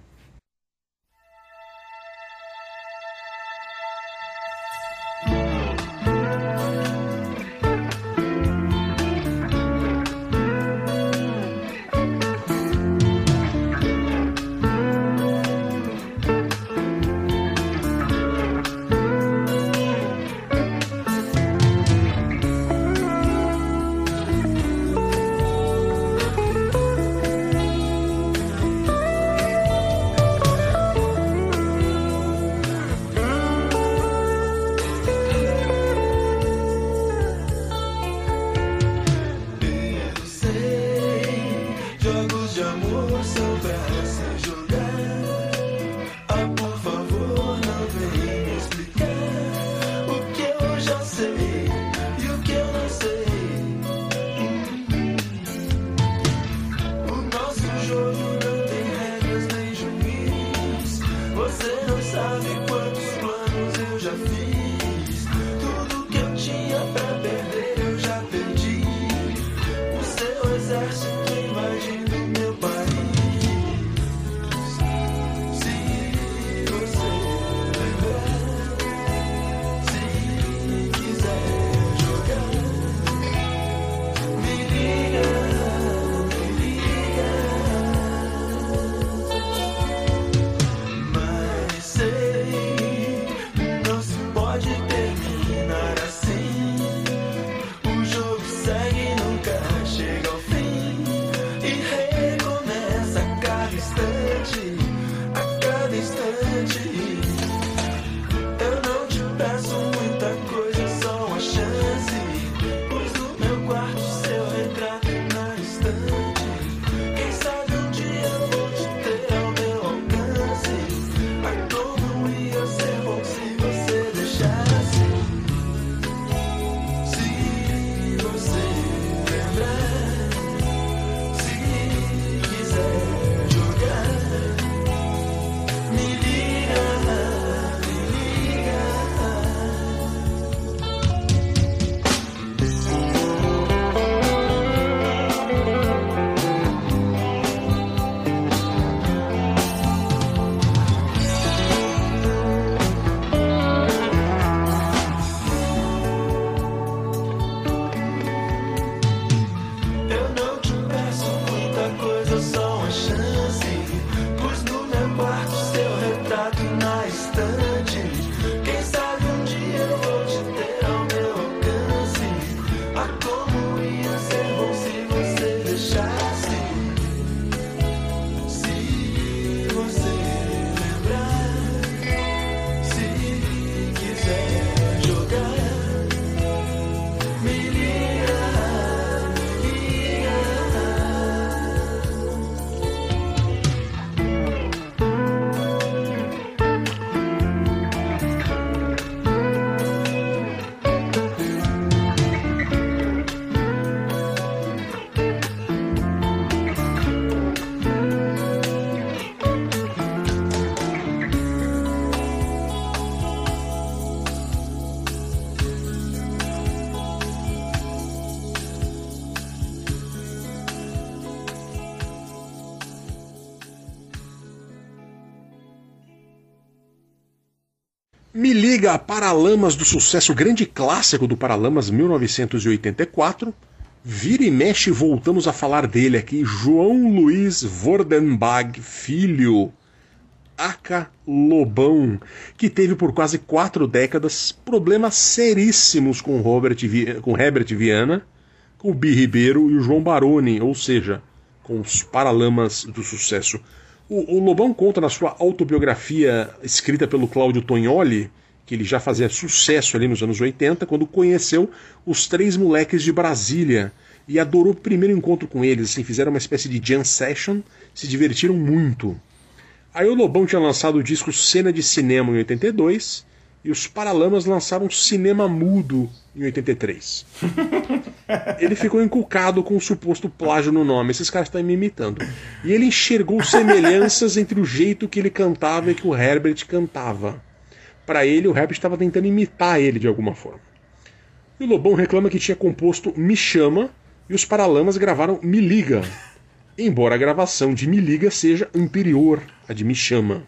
Liga Paralamas do sucesso grande clássico do Paralamas 1984. Vira e mexe voltamos a falar dele aqui, João Luiz Vordenbach Filho, Aca Lobão, que teve por quase quatro décadas problemas seríssimos com Robert com Herbert Viana, com o Bi Ribeiro e o João Baroni, ou seja, com os Paralamas do sucesso. O, o Lobão conta na sua autobiografia escrita pelo Cláudio Tognoli, que ele já fazia sucesso ali nos anos 80, quando conheceu os três moleques de Brasília e adorou o primeiro encontro com eles, assim, fizeram uma espécie de jam session, se divertiram muito. Aí o Lobão tinha lançado o disco Cena de Cinema em 82 e os Paralamas lançaram Cinema Mudo em 83. Ele ficou encucado com o suposto plágio no nome. Esses caras estão me imitando. E ele enxergou semelhanças entre o jeito que ele cantava e que o Herbert cantava. Para ele, o Herbert estava tentando imitar ele de alguma forma. E o Lobão reclama que tinha composto Me Chama e os Paralamas gravaram Me Liga. Embora a gravação de Me Liga seja anterior à de Me Chama.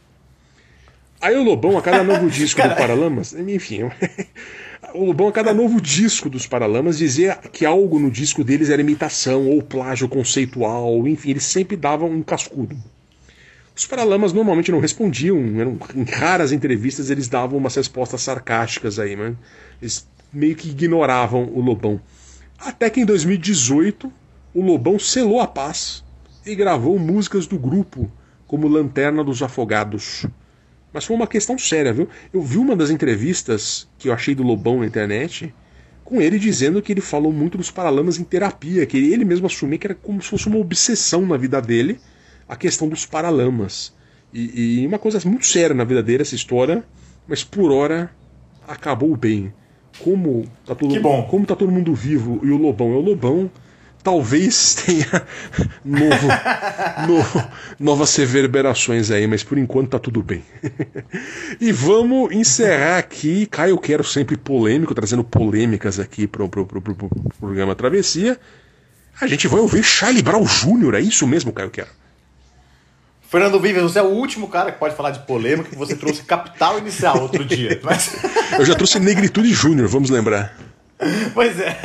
Aí o Lobão, a cada novo disco do Paralamas, enfim, o Lobão, a cada novo disco dos Paralamas, dizia que algo no disco deles era imitação ou plágio conceitual, enfim, eles sempre davam um cascudo. Os Paralamas normalmente não respondiam, eram, em raras entrevistas eles davam umas respostas sarcásticas aí, mas eles meio que ignoravam o Lobão. Até que em 2018 o Lobão selou a paz e gravou músicas do grupo, como Lanterna dos Afogados. Mas foi uma questão séria, viu? Eu vi uma das entrevistas que eu achei do Lobão na internet, com ele dizendo que ele falou muito dos Paralamas em terapia, que ele mesmo assumia que era como se fosse uma obsessão na vida dele a questão dos Paralamas. E, e uma coisa muito séria na vida dele, essa história, mas por hora acabou bem. Como tá todo, Que bom. Como tá todo mundo vivo e o Lobão é o Lobão, talvez tenha novo, no- novas reverberações aí, mas por enquanto tá tudo bem. e vamos encerrar aqui. Caio, quero sempre polêmico, trazendo polêmicas aqui pro, pro, pro, pro- pro programa Travessia. A gente vai ouvir Charlie Brown Jr., é isso mesmo, Caio Quero? Fernando Vives, você é o último cara que pode falar de polêmica, que você trouxe Capital Inicial outro dia. Mas, Eu já trouxe Negritude Júnior, vamos lembrar. pois é.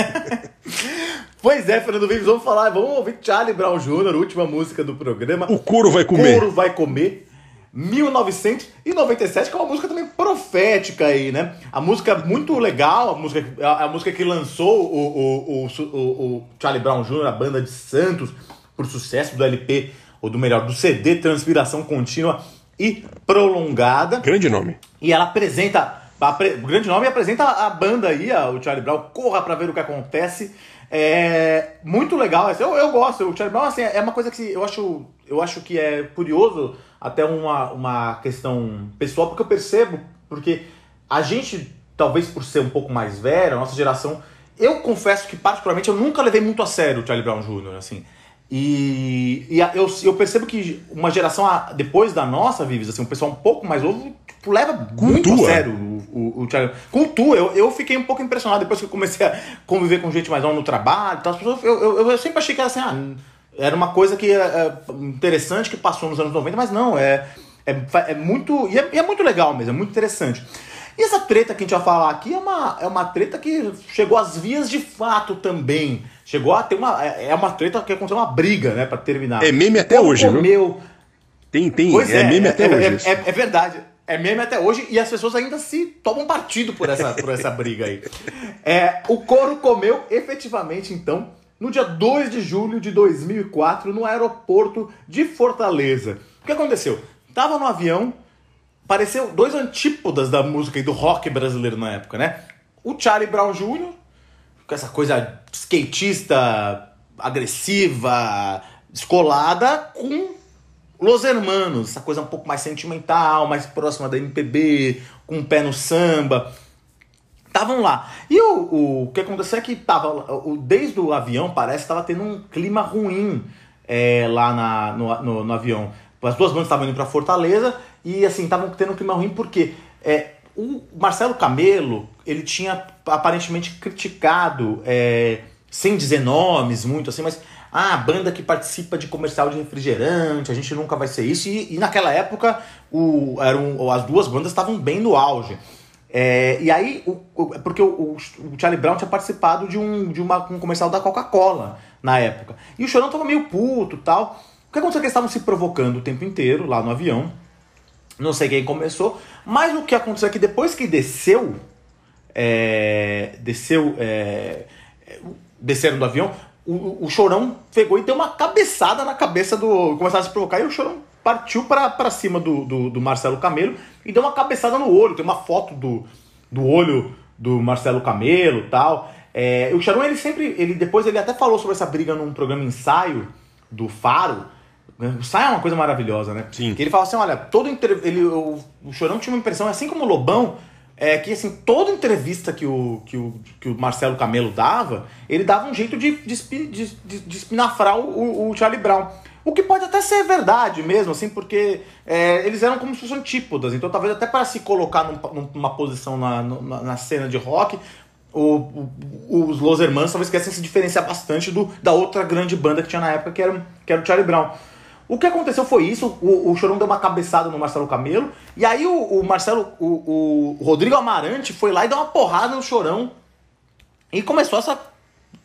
Pois é, Fernando Vives, vamos falar, vamos ouvir Charlie Brown Jr., última música do programa. O couro vai comer. Couro vai comer. 1997, que é uma música também profética aí, né? A música muito legal, a música, a, a música que lançou o, o, o, o- o Charlie Brown Jr., a banda de Santos, por sucesso do LP, ou do melhor, do CD Transpiração Contínua e Prolongada. Grande nome. E ela apresenta, apre- o grande nome, apresenta a banda aí, a- o Charlie Brown, corra pra ver o que acontece. É muito legal, eu, eu gosto, o Charlie Brown assim, é uma coisa que eu acho, eu acho que é curioso, até uma, uma questão pessoal, porque eu percebo, porque a gente, talvez por ser um pouco mais velho, a nossa geração, eu confesso que particularmente eu nunca levei muito a sério o Charlie Brown Jr., assim. E, e eu, eu percebo que uma geração depois da nossa, Vives, assim, um pessoal um pouco mais novo, tipo, leva muito a Cultua. sério o, o, o Charlie. Cultua, eu, eu fiquei um pouco impressionado depois que eu comecei a conviver com gente mais nova no trabalho. tal, as pessoas, eu, eu, eu sempre achei que era assim, ah, era uma coisa que é, é interessante que passou nos anos 90, mas não, é, é, é muito. E é, e é muito legal mesmo, é muito interessante. E essa treta que a gente vai falar aqui é uma, é uma treta que chegou às vias de fato também. Chegou a ter uma. É é uma treta que aconteceu uma briga, né, pra terminar. É meme até Como hoje, viu? comeu, Tem, tem, Pois é, meme até é, hoje. é- isso. é- é verdade. É meme até hoje e as pessoas ainda se tomam partido por essa, por essa briga aí. É, o couro comeu efetivamente, então, no dia 2 de julho de 2004, no aeroporto de Fortaleza. O que aconteceu? Tava no avião, apareceu dois antípodas da música e do rock brasileiro na época, né? O Charlie Brown Jr., com essa coisa skatista, agressiva, descolada, com Los Hermanos, essa coisa um pouco mais sentimental, mais próxima da MPB, com o pé no samba. Estavam lá. E o, o que aconteceu é que tava, o, desde o avião parece estava tendo um clima ruim é, lá na, no, no, no avião. As duas bandas estavam indo para Fortaleza e assim, estavam tendo um clima ruim porque é, o Marcelo Camelo, ele tinha aparentemente criticado, é, sem dizer nomes muito assim, mas ah, banda que participa de comercial de refrigerante, a gente nunca vai ser isso. E, e naquela época o, eram, as duas bandas estavam bem no auge. É, e aí, o, o- porque o, o- Charlie Brown tinha participado de, um, de uma, um comercial da Coca-Cola na época. E o Chorão tava meio puto tal. O que aconteceu é que eles estavam se provocando o tempo inteiro lá no avião. Não sei quem começou, mas o que aconteceu é que depois que desceu, é, desceu, é, desceram do avião, o, o- Chorão pegou e deu uma cabeçada na cabeça do. Começaram a se provocar e o Chorão partiu pra cima do, do, do Marcelo Camelo e deu uma cabeçada no olho. Tem uma foto do, do olho do Marcelo Camelo tal. É, o Chorão, ele sempre. Ele, depois ele até falou sobre essa briga num programa ensaio do Faro. O ensaio é uma coisa maravilhosa, né? Sim. Que ele fala assim: olha, todo entre... ele, o, o Chorão tinha uma impressão, assim como o Lobão, é que assim, toda entrevista que o, que o, que o Marcelo Camelo dava, ele dava um jeito de, de, de, de- espinafrar o, o- Charlie Brown. O que pode até ser verdade mesmo, assim, porque é, eles eram como se fossem antípodas. Então, talvez até para se colocar num- numa posição na, na, na cena de rock, o- o- os Los Hermanos talvez quisessem se diferenciar bastante do, da outra grande banda que tinha na época, que era, que era o Charlie Brown. O que aconteceu foi isso, o, o Chorão deu uma cabeçada no Marcelo Camelo, e aí o, o Marcelo, o, o Rodrigo Amarante foi lá e deu uma porrada no Chorão, e começou essa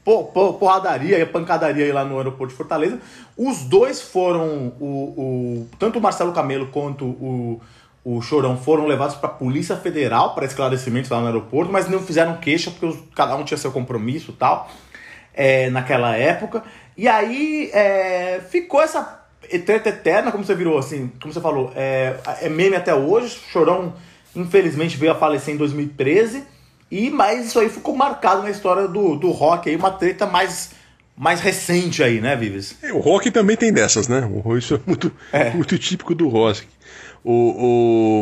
po- po- porradaria e pancadaria aí lá no aeroporto de Fortaleza. Os dois foram, o- tanto o Marcelo Camelo quanto o, o Chorão foram levados para a Polícia Federal para esclarecimentos lá no aeroporto, mas não fizeram queixa porque os- cada um tinha seu compromisso e tal, é, naquela época. E aí é, ficou essa treta eterna, como você virou, assim, como você falou, é, é meme até hoje. Chorão, infelizmente, veio a falecer em 2013. E mas isso aí ficou marcado na história do, do rock aí, uma treta mais, mais recente aí, né, Vives? É, o rock também tem dessas, né? Isso é muito, muito típico do rock. O,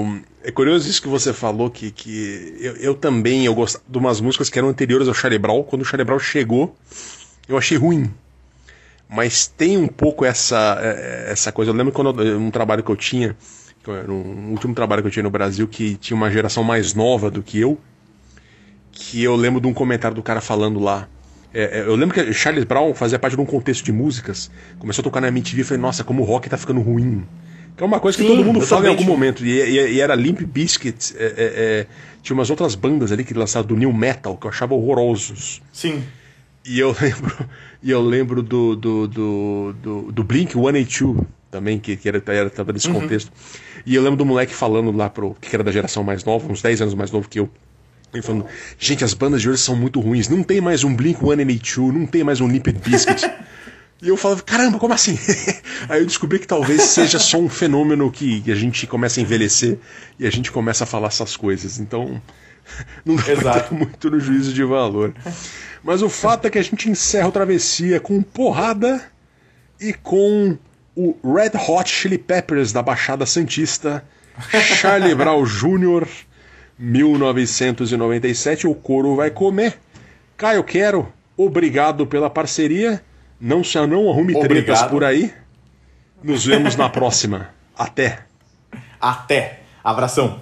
o- É curioso isso que você falou, que, que eu, eu também eu gostava de umas músicas que eram anteriores ao Charlie Brown. Quando o Charlie Brown chegou, eu achei ruim. Mas tem um pouco essa, eh, essa coisa. Eu lembro quando eu- um trabalho que eu tinha, que era um último trabalho que eu tinha no Brasil, que tinha uma geração mais nova do que eu, que eu lembro de um comentário do cara falando lá. É, é, eu lembro que Charles Brown fazia parte de um contexto de músicas, começou a tocar na MTV e falei, nossa, como o rock tá ficando ruim. Que é uma coisa que Sim, todo mundo fala em algum momento. E, e- e era Limp é, é, é, tinha umas outras bandas ali que lançaram do New Metal, que eu achava horrorosos. Sim. E eu lembro, e eu lembro do, do, do, do, do Blink 182 também, que, que era, era, tava nesse Uhum. contexto. E eu lembro do moleque falando lá pro. que era da geração mais nova, uns 10 anos mais novo que eu. Ele falando, gente, as bandas de hoje são muito ruins. Não tem mais um Blink 182, não tem mais um Limp Bizkit. E eu falava, caramba, como assim? Aí eu descobri que talvez seja só um fenômeno que a gente começa a envelhecer e a gente começa a falar essas coisas. Então, não dá pra Exato. ter muito no juízo de valor. Mas o fato é que a gente encerra o Travessia com porrada e com o Red Hot Chili Peppers da Baixada Santista, Charlie Brown Jr., 1997. O couro vai comer. Caio Quero, obrigado pela parceria. Não se não arrume tretas Obrigado. por aí. Nos vemos na próxima. Até. Até. Abração.